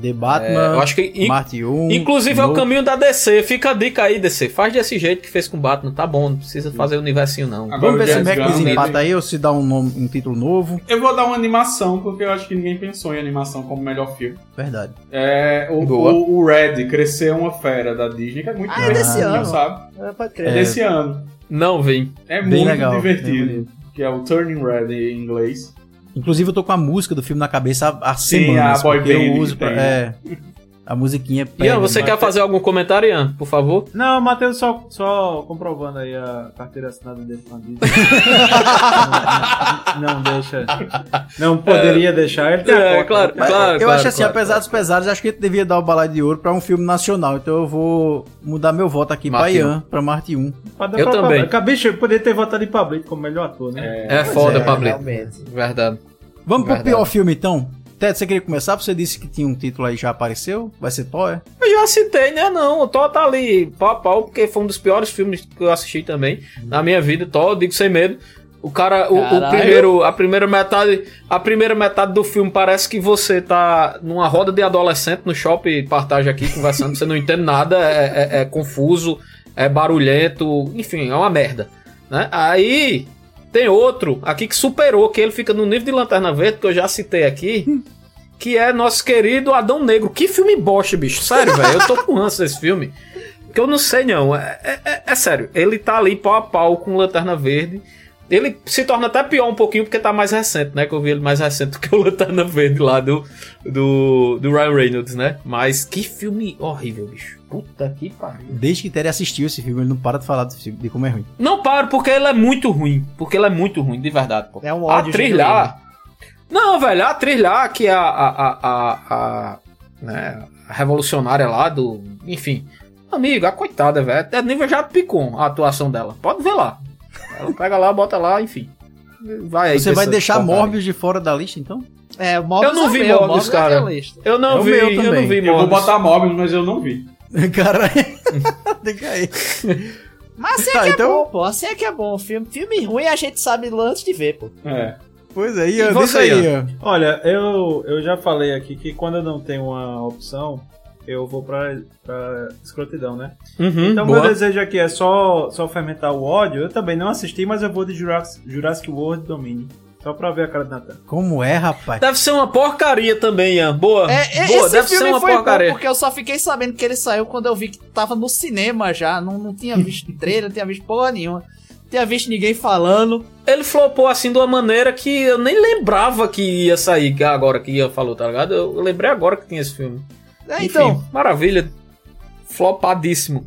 The Batman, É, eu acho que in- Marte 1. Inclusive é o caminho da DC. Fica a dica aí, DC. Faz desse jeito que fez com o Batman. Tá bom, não precisa fazer o universinho, não. Vamos ver se o Mac desempata né? aí ou se dá um, nome, um título novo. Eu vou dar uma animação, porque eu acho que ninguém pensou em animação como melhor filme. Verdade. É, o, o, o Red, Crescer uma Fera da Disney, que é muito Ah, é desse ano. sabe? É, pode É crer. desse ano. Não vem. É Bem muito legal, divertido. Que é o Turning Red em inglês. Inclusive, eu tô com a música do filme na cabeça há, há Sim, semanas. a boy band eu uso pra, é, a musiquinha. pega, Ian, você quer fazer algum comentário, Ian? Por favor. Não, Matheus só, só comprovando aí a carteira assinada dele com a Disney. não, não deixa. Não poderia deixar. Ele tem a É, cota, claro, a claro. cota. eu acho assim, claro, apesar dos pesares, acho que ele devia dar o balaio de ouro pra um filme nacional. Então eu vou mudar meu voto aqui pra Marte Ian, pra Marte 1. Pode dar Eu pra também. Pablito. Cabicho, eu poderia ter votado em Pablito como melhor ator, né? É, foda, é, Pablito. realmente. Verdade. Vamos pro Verdade. pior filme então? Ted, você queria começar? Você disse que tinha um título aí já apareceu. Vai ser Thor, é? Eu já citei, né? Não, o Thor tá ali pau a pau, porque foi um dos piores filmes que eu assisti também na minha vida. Thor, eu digo sem medo. O cara, o, o primeiro, a primeira metade, a primeira metade do filme parece que você tá numa roda de adolescente no shopping Partage aqui conversando, você não entende nada, é, é- é confuso, é barulhento, enfim, é uma merda, né? Aí tem outro aqui que superou, que ele fica no nível de Lanterna Verde que eu já citei aqui. Que é nosso querido Adão Negro. Que filme bosta, bicho. Sério, velho. Eu tô com ranço desse filme. Que eu não sei, não. É, é- é- é sério. Ele tá ali pau a pau com Lanterna Verde. Ele se torna até pior um pouquinho porque tá mais recente, né? Que eu vi ele mais recente do que o Lanterna Verde lá do, do, do Ryan Reynolds, né? Mas que filme horrível, bicho. Puta que pariu. Desde que Ted assistiu esse filme, ele não para de falar filme, de como é ruim. Não paro, porque ele é muito ruim. Porque ele é muito ruim, de verdade, pô. É um a ódio trilhar. Não, velho, a trilhar que a, a, a, a, a, né, a revolucionária lá do. Enfim. Amigo, a coitada, velho. É nível já picou a atuação dela. Pode ver lá. Ela pega lá, bota lá, enfim. Vai aí. Você vai deixar. Morbius de fora da lista, então? É, Morbius Eu não é vi meu, Morbius, é cara. Eu não É vi, meu eu também. não vi Eu vou Morbius. botar Morbius, mas eu não vi. Cara, tem que aí. Mas assim é Tá, que então- é bom, pô. Assim é que é bom. Filme, filme ruim a gente sabe antes de ver, pô. É. Pois é, E Ian, você, diz aí, Ian? Ian. Olha, eu, eu já falei aqui que quando eu não tenho uma opção, eu vou pra, pra escrotidão, né? Uhum, então, boa. meu desejo aqui é só, só fermentar o ódio. Eu também não assisti, mas eu vou de Jurassic, Jurassic World Dominion. Só pra ver a cara do Natan. Como é, rapaz? Deve ser uma porcaria também, Ian. Boa. É, é, Boa, esse deve ser uma foi porcaria. bom porque eu só fiquei sabendo que ele saiu quando eu vi que tava no cinema já. Não, não tinha visto trailer, não tinha visto porra nenhuma. Tinha visto ninguém falando. Ele flopou assim de uma maneira que eu nem lembrava que ia sair, que agora que ia falou, tá ligado? Eu lembrei agora que tinha esse filme. É, Enfim, então, maravilha. Flopadíssimo.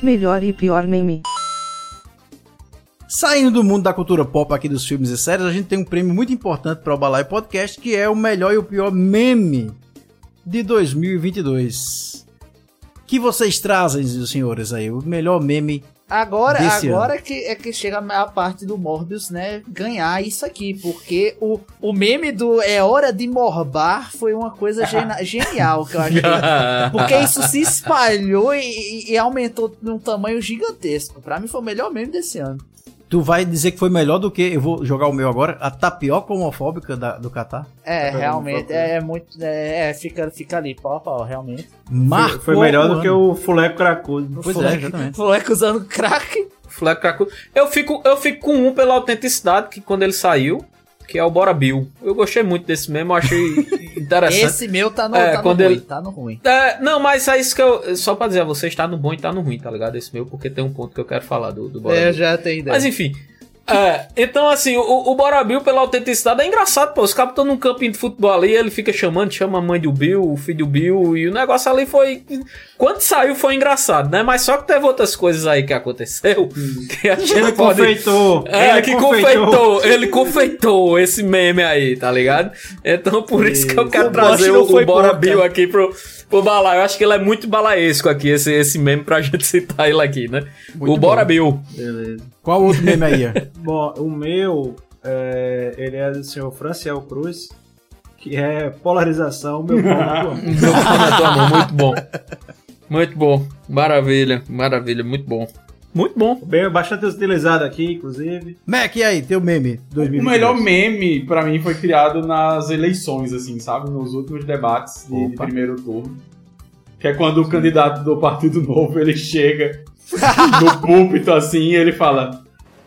Melhor e pior meme. Saindo do mundo da cultura pop aqui dos filmes e séries, a gente tem um prêmio muito importante para o Balai Podcast, que é o melhor e o pior meme de 2022. Que vocês trazem, os senhores aí, o melhor meme agora, Desse agora que é que chega a parte do Morbius, né, ganhar isso aqui, porque o, o meme do é hora de morbar foi uma coisa genial que eu achei. Porque isso se espalhou e, e- e aumentou num tamanho gigantesco. Pra mim foi o melhor meme desse ano. Tu vai dizer que foi melhor do que, eu vou jogar o meu agora, a tapioca homofóbica da- do Catar? É, Tá realmente, é, é muito. É, é, fica, fica ali, pau a pau, realmente. Marcou Foi melhor do que o Fuleco Cracudo. Pois é, exatamente. Moleque usando crack. Fleck cracudo. Eu fico, eu fico com um pela autenticidade que quando ele saiu, que é o Bora Bill. Eu gostei muito desse meme, eu achei interessante. Esse meu tá no, É, tá no quando ruim, ele- tá no ruim. É, não, mas é isso que eu. Só pra dizer a você, está no bom e tá no ruim, tá ligado? Esse meu, porque tem um ponto que eu quero falar do, do Bora É, eu Bill. já tenho ideia. Mas enfim. É, então assim, o, o Bora Bill, pela autenticidade, é engraçado, pô. Os caras estão num campinho de futebol ali, ele fica chamando, chama a mãe do Bill, o filho do Bill, e o negócio ali foi. Quando saiu foi engraçado, né? Mas só que teve outras coisas aí que aconteceu que a gente Ele pode. confeitou. É, ele que confeitou. confeitou, ele confeitou esse meme aí, tá ligado? Então por isso que eu quero O trazer o, o Bora Bill aqui pro, pro Bala. Eu acho que ele é muito balaesco aqui, esse, esse meme, pra gente citar ele aqui, né? Muito o Bora bom. Bill. Beleza. Qual outro meme aí? Bom, o meu, é, ele é do senhor Franciel Cruz, que é polarização, meu pau na tua mão. Meu pau na tua mão, muito bom. Muito bom. Maravilha, maravilha, muito bom. Muito bom. Bem, bastante utilizado aqui, inclusive. Mac, e aí, teu meme O 2022? melhor meme, pra mim, foi criado nas eleições, assim, sabe? Nos últimos debates de, de primeiro turno. Que é quando o candidato do Partido Novo, ele chega no púlpito, assim, e ele fala...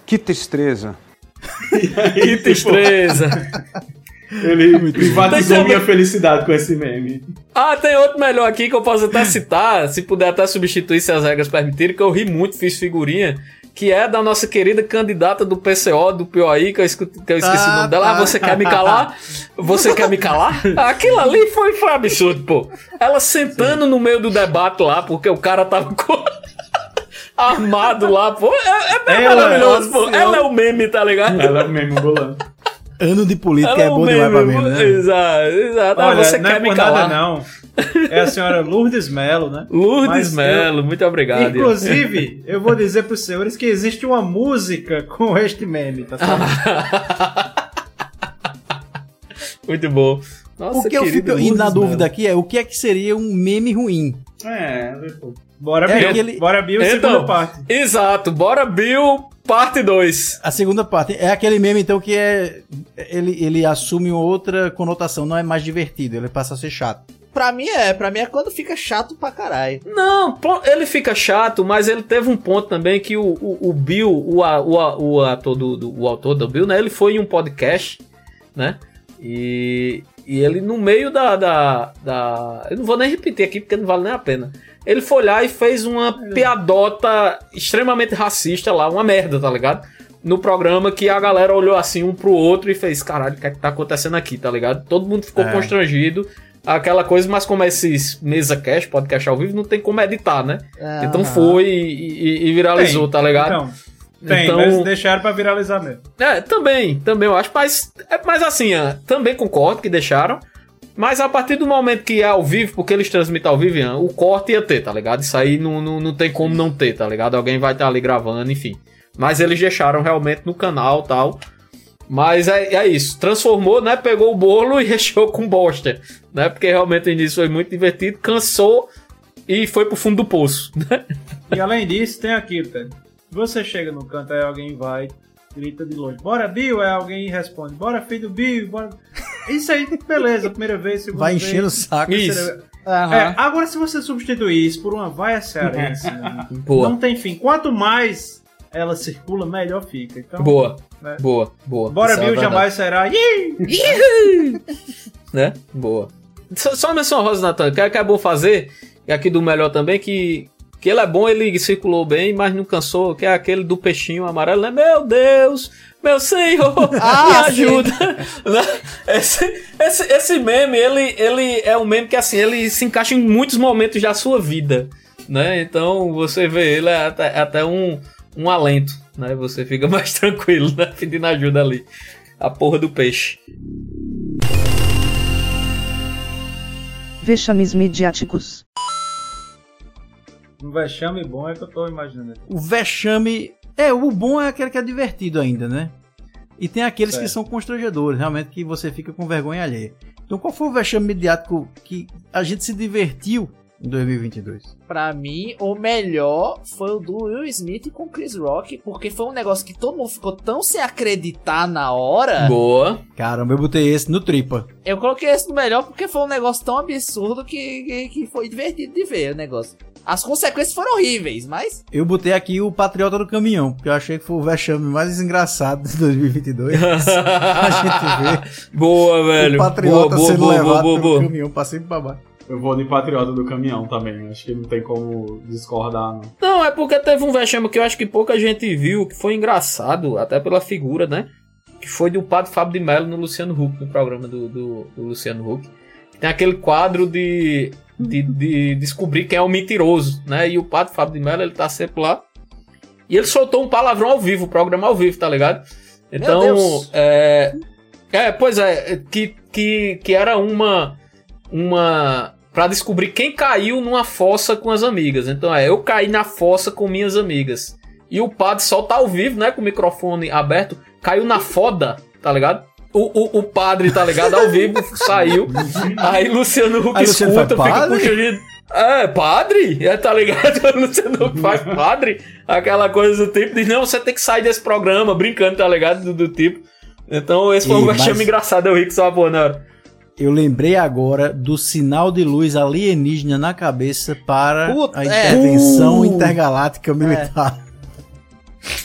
Que tristeza. Que tristeza. Ele privatizou minha felicidade com esse meme. Ah, tem outro melhor aqui que eu posso até citar, se puder até substituir se as regras permitirem, que eu ri muito, fiz figurinha, que é da nossa querida candidata do PCO, do POI, que eu, escuto- que eu esqueci o Ah, nome dela. Ah, tá. você quer me calar? Você quer me calar? Aquilo ali foi, foi absurdo, pô. Ela sentando no meio do debate lá, porque o cara tava com... armado lá, pô. É, é bem Ela- maravilhoso, pô. nossa, Ela é o meme, tá ligado? Ela é o meme bolando. Ano de política Ela é bom demais pra mim, né? Exato, exato. Ah, Olha, você não quer é me por calar? nada, não. É a senhora Lourdes Melo, né? Lourdes Mas Melo, muito obrigado. Inclusive, eu vou dizer pros senhores que existe uma música com este meme, tá certo? Muito bom. Nossa, o que eu fico indo na Lourdes dúvida Melo. aqui é o que é que seria um meme ruim? É, pô. Bora, É Bill. aquele- Bora, Bill, Então, segunda parte. Exato, bora Bill, parte 2. A segunda parte é aquele meme, então, que é. Ele, ele assume outra conotação, não é mais divertido, ele passa a ser chato. Pra mim é, pra mim é quando fica chato pra caralho. Não, ele fica chato, mas ele teve um ponto também que o, o, o Bill, o, o, o ator do, do- o autor do Bill, né? Ele foi em um podcast, né? E, e ele no meio da, da, da. Eu não vou nem repetir aqui porque não vale nem a pena. Ele foi lá e fez uma piadota extremamente racista lá, uma merda, tá ligado? No programa que a galera olhou assim um pro outro e fez: caralho, o que é que tá acontecendo aqui, tá ligado? Todo mundo ficou É. constrangido. Aquela coisa, mas como esses mesa cast, podcast ao vivo, não tem como editar, né? Então foi e, e- e viralizou, Tem, tá ligado? Então, tem, Então- mas deixaram pra viralizar mesmo. É, também, também eu acho, mas, é, mas assim, ah, também concordo que deixaram. Mas a partir do momento que é ao vivo, porque eles transmitem ao vivo, o corte ia ter, tá ligado? Isso aí não, não, não tem como não ter, tá ligado? Alguém vai estar ali gravando, enfim. Mas eles deixaram realmente no canal tal. Mas é, é isso. Transformou, né? Pegou o bolo e recheou com bosta. Né? Porque realmente o início foi muito divertido, cansou e foi pro fundo do poço. Né? E além disso, tem aquilo, tá? Você chega no canto, aí alguém vai, grita de longe, bora Bill, aí alguém responde, bora filho do Bill, bora. Isso aí, primeira primeira vez, segunda Vai vez. enchendo o saco. vez. É, agora, se você substituir isso por uma vaia cearense, né, Boa. não tem fim. Quanto mais ela circula, melhor fica. Então, Boa, né? boa, boa. Bora Isso é Bill verdade. jamais será. Ih! né? Boa. Só, só uma menção rosa, Natan, que é, que é bom fazer, e aqui do melhor também, que, que ele é bom, ele circulou bem, mas não cansou, que é aquele do peixinho amarelo, né? Meu Deus, meu senhor, Ah, me ajuda. Né? esse, esse, esse meme, ele, ele é um meme que, assim, ele se encaixa em muitos momentos da sua vida, né? Então, você vê ele, é até, é até um, um alento, né? Você fica mais tranquilo, né? Pedindo ajuda ali. A porra do peixe. Vexames midiáticos. Um vexame bom é que eu tô imaginando. aqui. O vexame. É, o bom é aquele que é divertido ainda, né? E tem aqueles que Certo. são constrangedores, realmente, que você fica com vergonha alheia. Então, qual foi o vexame mediático que a gente se divertiu em 2022? Pra mim, o melhor foi o do Will Smith com Chris Rock, porque foi um negócio que todo mundo ficou tão sem acreditar na hora. Boa. Caramba, eu botei esse no tripa. Eu coloquei esse no melhor porque foi um negócio tão absurdo que, que, que foi divertido de ver o negócio. As consequências foram horríveis, mas. Eu botei aqui o Patriota do Caminhão, porque eu achei que foi o vexame mais engraçado de 2022. a gente vê Boa, velho. o Patriota boa, boa, sendo boa, levado boa, pelo boa. caminhão pra e pra baixo. Eu vou de Patriota do Caminhão também. Acho que não tem como discordar, não. Não, é porque teve um vexame que eu acho que pouca gente viu, que foi engraçado, até pela figura, né? Que foi do padre Fábio de Mello no Luciano Huck, no programa do, do, do Luciano Huck. Tem aquele quadro de, de, de descobrir quem é o mentiroso, né? E o padre Fábio de Mello, ele tá sempre lá. E ele soltou um palavrão ao vivo, o programa ao vivo, tá ligado? Então, é. É, pois é, que, que, que era uma. Uma. Pra descobrir quem caiu numa fossa com as amigas. Então é, eu caí na fossa com minhas amigas. E o padre solta ao vivo, né? Com o microfone aberto, caiu na foda, tá ligado? O, o, o padre, tá ligado? Ao vivo, saiu. Aí Luciano Huck Aí Luciano escuta, fica "Padre?" constrangido. É, padre? É, tá ligado? Você não faz padre? Aquela coisa do tipo de não, você tem que sair desse programa, brincando, tá ligado? Do, do tipo. Então, esse foi um mas- engraçado, eu ri que só boa na hora. Eu lembrei agora do sinal de luz alienígena na cabeça para Puta, a é. intervenção Uh. intergaláctica militar.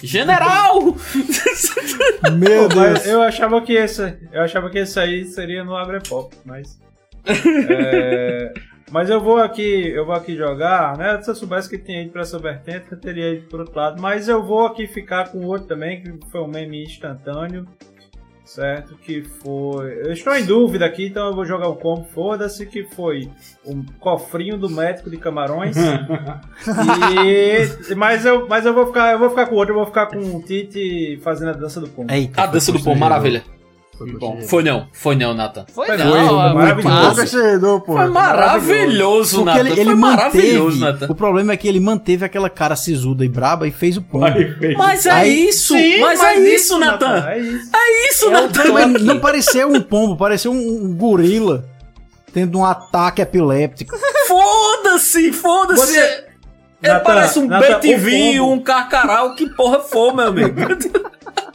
General! Meu Pô, mas Deus. eu achava que esse, eu achava que esse aí seria no Abre Pop, mas é, mas eu vou aqui, eu vou aqui jogar, né? Se eu soubesse que tinha ido para essa vertente, eu teria ido pro outro lado, mas eu vou aqui ficar com outro também, que foi um meme instantâneo. Certo, que foi. Eu estou em dúvida aqui, então eu vou jogar o combo. Foda-se, que foi um cofrinho do médico de camarões. e, mas eu, mas eu vou ficar, eu vou ficar com o outro, eu vou ficar com o Tite fazendo a dança do pombo. Eita, A dança do pão, maravilha. Bom, foi não, foi não, Nathan. Foi Foi, não, foi é maravilhoso. pô. Foi maravilhoso, Nathan. ele, ele foi maravilhoso, manteve. Nathan. O problema é que ele manteve aquela cara sisuda e braba e fez o fez. Mas é Aí- isso, Sim, mas, é isso, Nathan. É isso. É isso, Não, Nathan. mas não pareceu um pombo, pareceu um, um gorila tendo um ataque epiléptico. Foda-se, foda-se. Você- Ele Nathan, parece um Nathan, BTV, um carcarau, que porra for, meu amigo.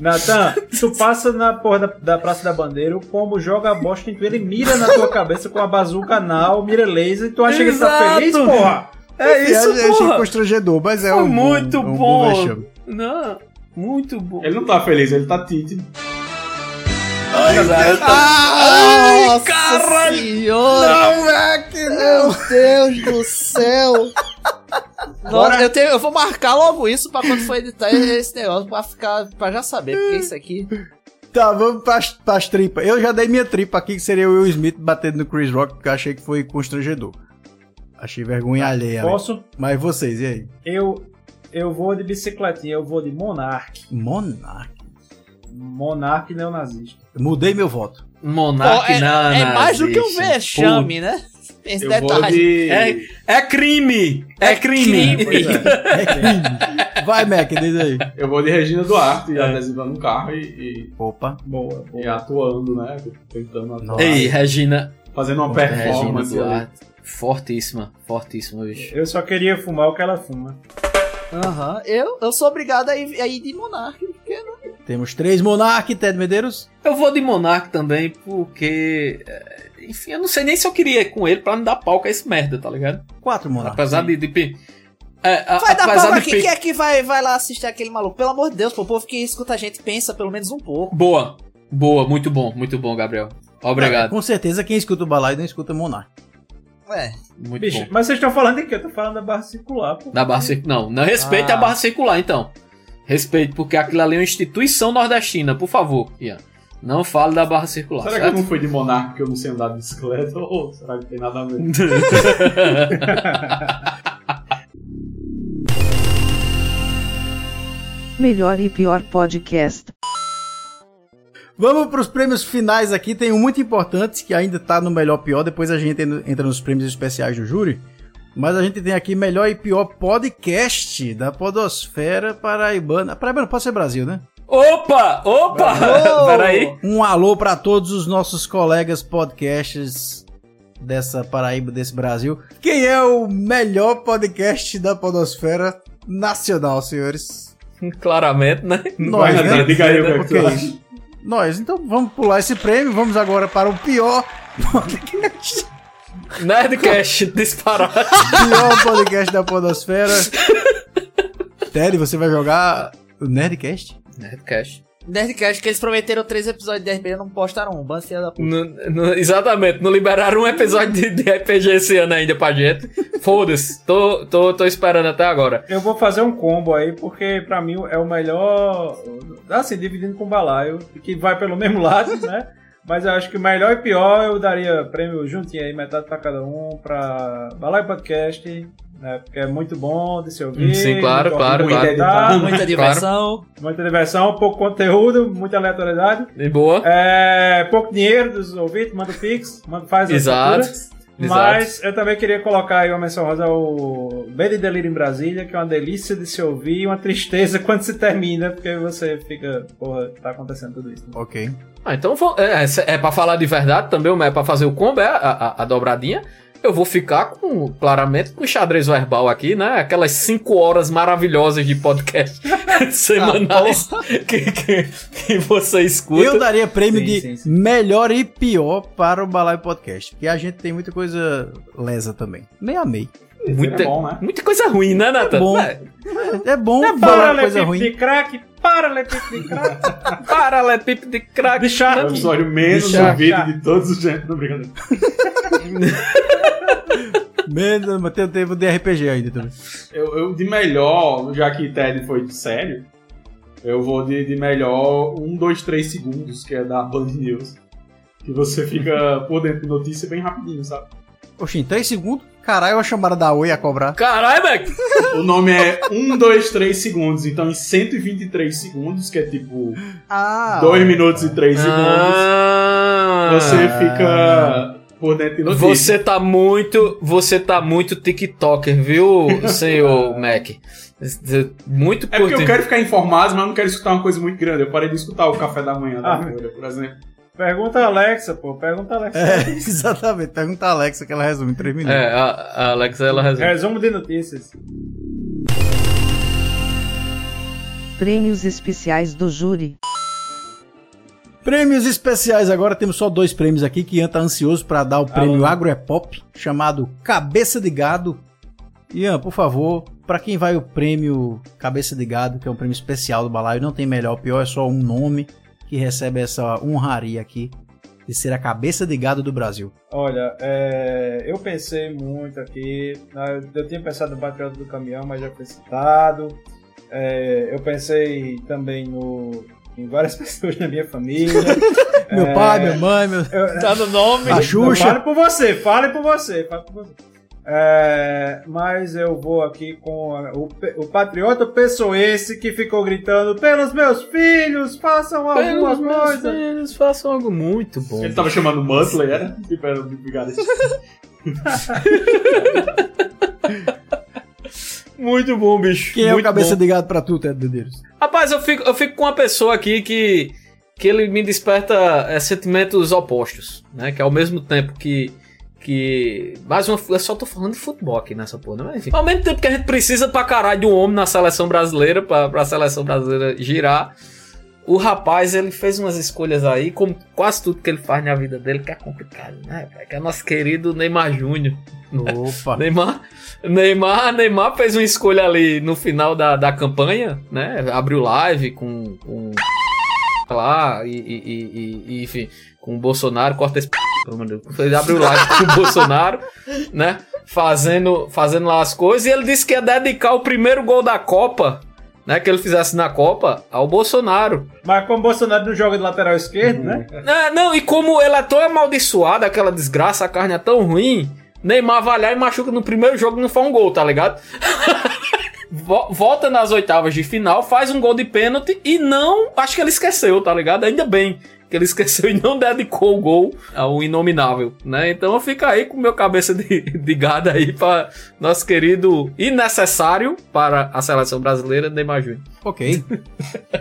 Natan, tu passa na porra da, da Praça da Bandeira, o pombo joga a bosta em tu, ele mira na tua cabeça com a bazuca anal, mira laser, e tu acha que ele tá Exato. feliz, porra? É isso, eu, eu achei porra. constrangedor, mas é Foi um, muito um, um bom. vexame. Não, muito bom. Ele não tá feliz, ele tá Tite. Ai, caralho. Senhora! Não, Mac, Meu Deus do céu! Nossa, eu, tenho, eu vou marcar logo isso pra quando for editar esse negócio, pra ficar, pra já saber, porque isso aqui. Tá, vamos pras, pras tripas. Eu já dei minha tripa aqui, que seria o Will Smith batendo no Chris Rock, porque eu achei que foi constrangedor. Achei vergonha alheia. né? Posso? Mas vocês, e aí? Eu, eu vou de bicicletinha, eu vou de Monark. Monark neonazista. Mudei meu voto. Monark Pô, é, não, é mais do que um vexame, né? Esse Eu vou detalhe. de. É, é crime! É, crime! crime. Pois é. É crime. Vai, Mac, diz aí. Eu vou de Regina Duarte, adesivando um carro e, Opa. Boa, e, e atuando, né? Tentando atuar. Ei, Regina. Fazendo uma Regina performance. ali. Duarte. Fortíssima, fortíssima, bicho. Eu só queria fumar o que ela fuma. Aham. Eu, eu sou obrigado a ir, a ir de Monark, porque não. Temos três Monark, Ted Medeiros. Eu vou de Monark também, porque. é, Enfim, eu não sei nem se eu queria ir com ele pra não dar pau com esse merda, tá ligado? Quatro Monark. Apesar de. de é, a- Vai dar pau pra quem quer que vai, vai lá assistir aquele maluco. Pelo amor de Deus, pô, o povo que escuta a gente pensa pelo menos um pouco. Boa, boa, muito bom, muito bom, Gabriel. Obrigado. Com certeza quem escuta o balaio não escuta Monark. É. Muito Bicho, bom. mas vocês estão falando de quê? Eu tô falando da barra circular, pô. Da barra circular. Não, não respeite Ah. a barra circular, então. Respeite, porque aquilo ali é uma instituição nordestina, por favor, Ian. Não fale da barra circular. Será que eu certo? não fui de Monark porque eu não sei andar de bicicleta? Ou será que tem nada a ver? Melhor e pior podcast. Vamos para os prêmios finais aqui. Tem um muito importante que ainda tá no melhor pior. Depois a gente entra nos prêmios especiais do júri. Mas a gente tem aqui melhor e pior podcast da Podosfera Paraibana. Paraibana pode ser Brasil, né? Opa! Opa! Peraí. Um alô para todos os nossos colegas podcasts dessa Paraíba, desse Brasil. Quem é o melhor podcast da Podosfera Nacional, senhores? Claramente, né? Nós, Vai, né? Diga aí o que é. Nós, então vamos pular esse prêmio. Vamos agora para o pior podcast. Nerdcast disparado. Pior podcast da Podosfera. Ted, você vai jogar o Nerdcast? Nerdcast. Nerdcast, que eles prometeram três episódios de RPG e não postaram um. Bando filha da puta. Não- não- exatamente, não liberaram um episódio de, de RPG esse ano ainda pra gente. Foda-se, tô, tô, tô esperando até agora. Eu vou fazer um combo aí, porque pra mim é o melhor. Assim, dividindo com o balaio, que vai pelo mesmo lado, né? Mas eu acho que melhor e pior eu daria prêmio juntinho aí, metade pra cada um, pra Balaio Podcast, né? Porque é muito bom de se ouvir. Sim, claro, muito claro, muito claro. editar, Muita diversão. Muita diversão, pouco conteúdo, muita aleatoriedade. De boa. É, pouco dinheiro dos ouvintes, manda o Pix, manda, faz a Exato. fatura. Exato. Mas eu também queria colocar aí uma menção rosa ao Bem de Delírio em Brasília, que é uma delícia de se ouvir e uma tristeza quando se termina, porque você fica, porra, tá acontecendo tudo isso. Ok. Ah, então é, é, é pra falar de verdade também, é pra fazer o combo, é a, a- a dobradinha. Eu vou ficar com, claramente, com o xadrez verbal aqui, né? Aquelas cinco horas maravilhosas de podcast semanais que, que, que você escuta. Eu daria prêmio Sim, de sim, sim. melhor e pior para o Balaio Podcast. Porque a gente tem muita coisa lesa também. Meio a meio. Muita, muita coisa ruim, né, Nathan? É bom. É. É bom É falar coisa ruim. de crack, paralelepípedo de crack. Paralelepípedo de crack. É o episódio menos Bichar. ouvido de todos os gêneros. Não, brincadeira. Menos, mas tem o tempo de RPG ainda também. Eu, eu, de melhor, já que Ted foi de sério, eu vou de, de melhor 1, 2, 3 segundos, que é da Band News. Que você fica por dentro de notícia bem rapidinho, sabe? Oxi, em 3 segundos? Caralho, a chamada da Oi a cobrar. Caralho, Mac! O nome é 1, 2, 3 segundos. Então, em 123 segundos, que é tipo Ah. 2 minutos e 3 segundos, Ah. você fica por dentro de notícia. Você tá muito. Você tá muito TikToker, viu, senhor Mac? Muito É porque eu curto. quero ficar informado, mas eu não quero escutar uma coisa muito grande. Eu parei de escutar o café da manhã da Ah. Folha, por exemplo. Pergunta a Alexa, pô. Pergunta a Alexa. É, exatamente. Pergunta a Alexa que ela resume em 3 minutos. É, a, a Alexa ela resume. Resumo de notícias. Prêmios especiais do júri. Prêmios especiais agora, temos só dois prêmios aqui que Ian tá ansioso para dar o prêmio Agroepop, chamado Cabeça de Gado. Ian, por favor, para quem vai o prêmio Cabeça de Gado, que é um prêmio especial do Balaio, não tem melhor ou pior, é só um nome que recebe essa honraria aqui de ser a Cabeça de Gado do Brasil. Olha, é, eu pensei muito aqui. né, Eu tinha pensado no Patriota do Caminhão, mas já foi citado. É, eu pensei também no, em várias pessoas da minha família. Meu É, pai, minha mãe, meu... Tá no nome. A Xuxa. Fale por você, fale por você, fale por você. É, mas eu vou aqui com a- o, o patriota pessoense que ficou gritando pelos meus filhos, façam alguma Pelos meus coisa. filhos, façam algo muito bom. Ele tava chamando Muttley, era? Tipo, era obrigado. Muito bom, bicho. Quem é o muito Cabeça bom. de Gado pra tu, Ted Dedeiros? Rapaz, eu fico, eu fico com uma pessoa aqui que, que ele me desperta é, sentimentos opostos, né? Que ao mesmo tempo que. Que mais uma, eu só tô falando de futebol aqui nessa porra, né? mas enfim. Ao mesmo tempo que a gente precisa pra caralho de um homem na seleção brasileira, pra, pra seleção brasileira girar. O rapaz, ele fez umas escolhas aí, como quase tudo que ele faz na vida dele, que é complicado, né? Que é nosso querido Neymar Júnior. Opa. Neymar, Neymar, Neymar fez uma escolha ali no final da, da campanha, né? Abriu live com, com lá e, e, e- e- enfim, com o Bolsonaro, corta esse Ele abriu live com o Bolsonaro, né? Fazendo, fazendo lá as coisas e ele disse que ia dedicar o primeiro gol da Copa, né? Que ele fizesse na Copa ao Bolsonaro. Mas como o Bolsonaro não joga de lateral esquerdo, né? É, não, e como ele é tão amaldiçoado, aquela desgraça, a carne é tão ruim, Neymar vai lá e machuca no primeiro jogo e não faz um gol, tá ligado? Vo- Volta nas oitavas de final, faz um gol de pênalti e não. Acho que ele esqueceu, tá ligado? Ainda bem que ele esqueceu e não dedicou o gol ao inominável, né? Então fica aí com meu cabeça de, de gado aí para nosso querido e necessário para a seleção brasileira, Neymar Júnior. Ok.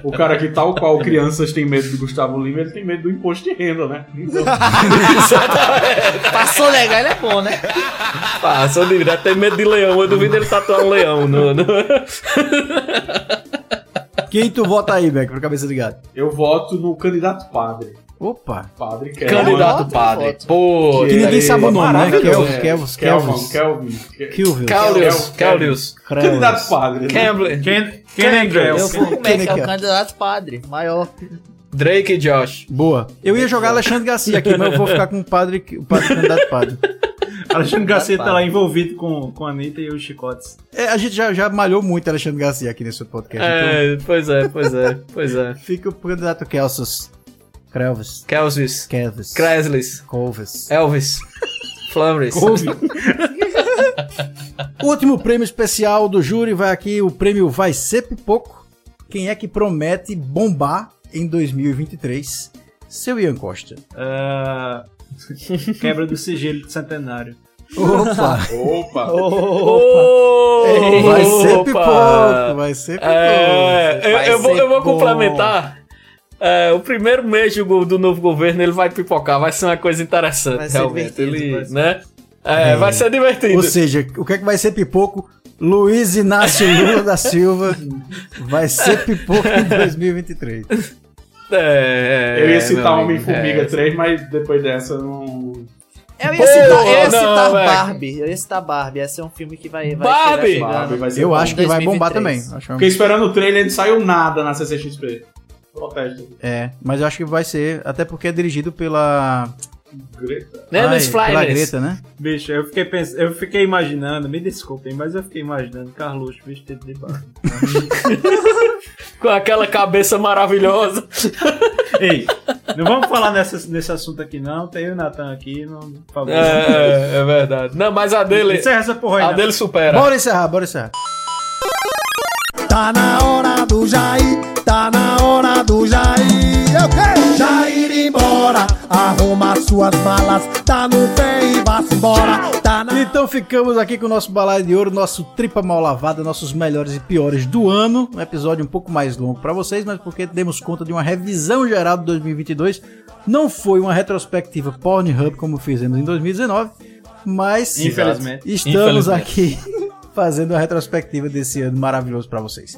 O cara que, tal qual crianças tem medo do Gustavo Lima, ele tem medo do imposto de renda, né? Então, Passou legal, ele é bom, né? Passa, direto, tem medo de leão. Eu duvido ele tatuar um leão no. no... Quem tu vota aí, Beck, pro Cabeça de Gado? eu voto no candidato padre. Opa. Padre Kelvin. Candidato padre. Pô, Que ninguém sabe o nome, né? Kelvin. Kelvin. Caldeus, Kelvin. Caldeus. Candidato padre. né? Campbell, Ken, Ken Andrews. Eu vou com o Mac, Quem é que é? o candidato padre, maior. Drake e Josh. Boa. Eu ia jogar Alexandre Garcia aqui, mas eu vou ficar com o padre, o padre candidato padre. Alexandre Garcia tá lá envolvido com, com a Anitta e os chicotes. É, a gente já, já malhou muito Alexandre Garcia aqui nesse podcast. É, pois é, pois é, pois é. Então fica o candidato Kelsos. Crelvis. Kelvis, Kelvis. Creslis, Colvis. Elvis, Flamres. Último prêmio especial do júri vai aqui, o prêmio Vai Ser Pipoco. Quem é que promete bombar em 2023? Seu Ian Costa. Ah, quebra do sigilo de centenário. Opa! Opa! Oh, vai ser opa. pipoco, vai ser pipoco. É, eu, Vai eu vou, eu vou bom. complementar. É, o primeiro mês do, do novo governo ele vai pipocar, vai ser uma coisa interessante, Vai ser realmente. divertido, Ele, vai ser. né? É, vai ser divertido. Ou seja, o que é que vai ser pipoco? Luiz Inácio Lula da Silva vai ser pipoco em 2023. É, Eu ia é, citar Homem-Formiga é. 3, mas depois dessa eu não. Eu ia Pô, citar, eu ia não, citar velho. Barbie. Eu ia citar Barbie. Esse é um filme que vai. vai Barbie? Barbie vai Eu bom. acho que vai bombar 2023. também. Acho Fiquei esperando o trailer e não saiu nada na CCXP. Protesto. É, mas eu acho que vai ser, até porque é dirigido pela. Greta. Né, Ai, Flyers? Greta, né? Bicho, eu fiquei pensando, eu fiquei imaginando, me desculpem, mas eu fiquei imaginando Carluxo vestido de barba. Com aquela cabeça maravilhosa. Ei, não vamos falar nessa, nesse assunto aqui não, tem o Natan aqui, não, por favor. É, é verdade. Não, mas a dele. Encerra essa porra aí, A Natan. dele supera. Bora encerrar, bora encerrar. Tá na hora do Jair, arruma suas malas, tá no pé e vá-se embora. Tá na... Então ficamos aqui com o nosso balaio de ouro, nosso tripa mal lavada, nossos melhores e piores do ano. Um episódio um pouco mais longo pra vocês, mas porque demos conta de uma revisão geral de 2022. Não foi uma retrospectiva Pornhub como fizemos em 2019, mas Infelizmente. estamos Infelizmente. aqui fazendo uma retrospectiva desse ano maravilhoso pra vocês.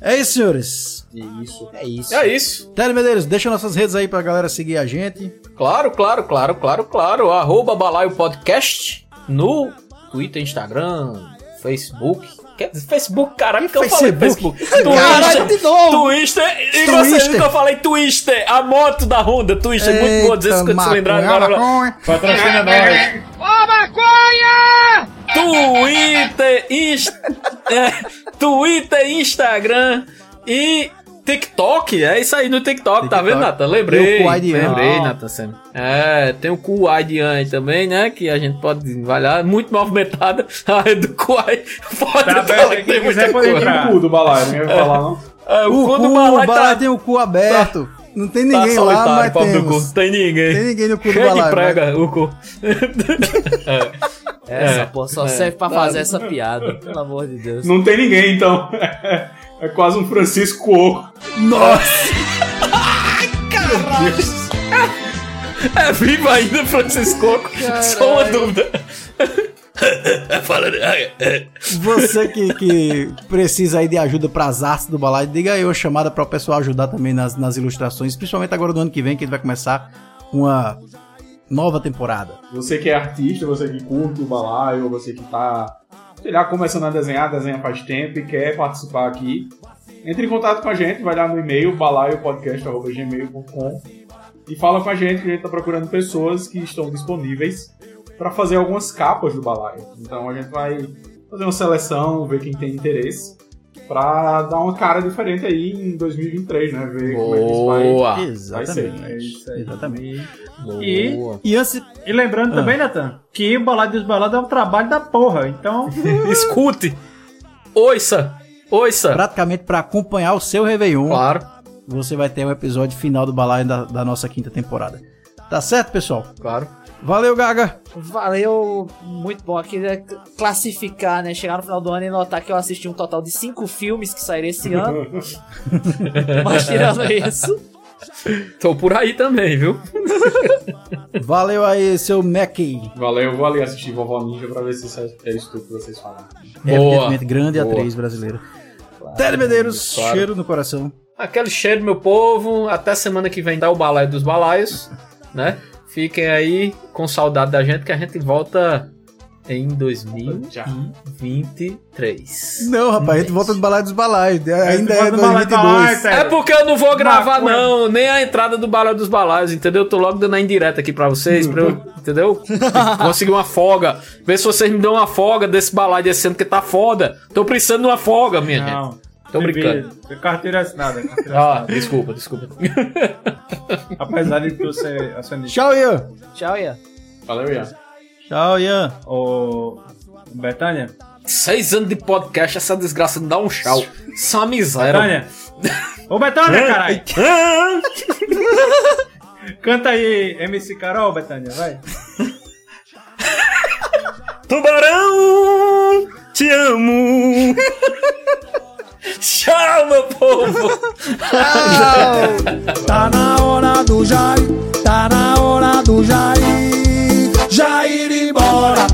É isso, senhores. Isso. É isso. É isso. Télio Medeiros, deixa nossas redes aí pra galera seguir a gente. Claro, claro, claro, claro, claro. Arroba Balaio Podcast no Twitter, Instagram, Facebook. Quer dizer, Facebook, caralho, que eu falei Facebook? Caralho, de novo. Twister. E Twister. você nunca eu falei Twister, a moto da Honda, Twister. muito boa dizer isso quando se lembrar agora. Patrocina nós. Twitter, Inst... é, Twitter, Instagram e TikTok. É isso aí no TikTok, tá vendo, Nathan? Lembrei. Lembrei, Ah. Nathan. sempre. É, tem o Kuaidian aí também, né? Que a gente pode valhar. Muito movimentada. A área do Kuai. Pode Tá falar aberto, que quem tem quiser muita pode coisa. entrar. O cu do balaio, ninguém vai falar, não. É, o, O cu do o Balai Balai tá... tem o cu aberto. Não tem Tá ninguém lá, solitário, mas temos. cu. Tem ninguém. Tem ninguém no cu do Cheio de prega, o cu. Essa É. porra só É. serve pra Tá. fazer essa piada. Pelo amor de Deus. Não tem ninguém, então. É quase um Francisco O. Nossa! É vivo ainda, Francisco? Só uma dúvida. Fala. Você que, que precisa aí de ajuda pras artes do balai, diga aí uma chamada para o pessoal ajudar também nas, nas ilustrações, principalmente agora do ano que vem, que vai começar uma nova temporada. Você que é artista, você que curte o balaio, ou você que tá, sei lá, começando a desenhar, desenha faz tempo e quer participar aqui, entre em contato com a gente, vai lá no e-mail balaiopodcast.gmail.com e fala com a gente que a gente tá procurando pessoas que estão disponíveis para fazer algumas capas do balaio. Então a gente vai fazer uma seleção, ver quem tem interesse, pra dar uma cara diferente aí em 2023, né? Ver como é que isso vai, Boa. vai ser. Exatamente. É isso aí. Exatamente. E, E antes. e lembrando Ah. também, Natan, que o Balado dos Balados é um trabalho da porra, então... Escute. Ouça. Ouça. Praticamente para acompanhar o seu Réveillon, Claro. você vai ter o episódio final do balai da, da nossa quinta temporada. Tá certo, pessoal? Claro. Valeu, Gaga! Valeu, muito bom. Aqui é classificar, né? Chegar no final do ano e notar que eu assisti um total de cinco filmes que saíram esse ano. Mas tirando isso, Tô por aí também, viu? Valeu aí, seu Mackey. Valeu, eu vou ali assistir Vovó Ninja pra ver se isso é é isso tudo que vocês falaram. Evidentemente, grande Boa. atriz brasileira. Tele Medeiros, claro. cheiro no coração. Aquele cheiro, meu povo. Até semana que vem dá o balaio dos balaios, né? Fiquem aí com saudade da gente que a gente volta em 2023. Não, rapaz, a gente volta do balai dos balaios. Ainda é do Balai dos 2022. Balaios, É porque eu não vou gravar, não, nem a entrada do balaio dos balaios, entendeu? Eu tô logo dando a indireta aqui pra vocês, pra eu, entendeu? Conseguir uma folga. Ver se vocês me dão uma folga desse balaio desse ano que tá foda. Tô precisando de uma folga, minha gente. Tô brincando. Carteira assinada, carteira Ah, assinada. desculpa, desculpa. Apesar de tu ser acionista. Tchau, Ian. tchau, Ian. Valeu, Ian. Tchau, Ian. Ô, Betânia, Seis anos de podcast, essa desgraça não dá um chau. Isso é miséria. Betânia. Ô, Betânia, caralho. Canta aí, MC Carol, Betânia, vai. Tubarão, te amo. Tchau, meu povo. Tá na hora do Jair, tá na hora do Jair. Jair embora,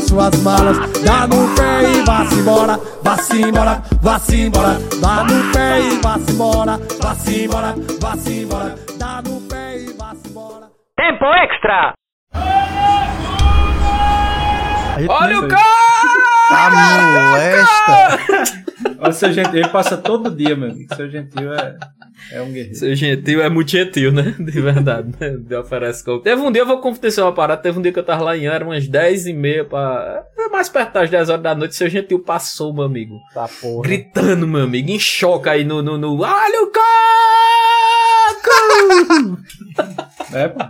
suas malas, dá no pé e vá-se embora, vá-se embora, vá-se embora, dá no pé e vá-se embora, vá-se embora, vá-se embora, dá no pé e vá-se embora. Tempo extra! Olha o Tá molesta. Olha, seu gentil, ele passa todo dia, meu amigo. Seu gentil é, é um guerreiro. Seu gentil é muito gentil, né? De verdade, né? De oferece como. Teve um dia, eu vou confessar uma parada, teve um dia que eu tava lá em Ana, eram umas 10 e meia pra... é Mais perto das 10 horas da noite, seu gentil passou, meu amigo. Tá porra. Gritando, meu amigo, em choque aí no... no, no... Olha o coco! É, pô.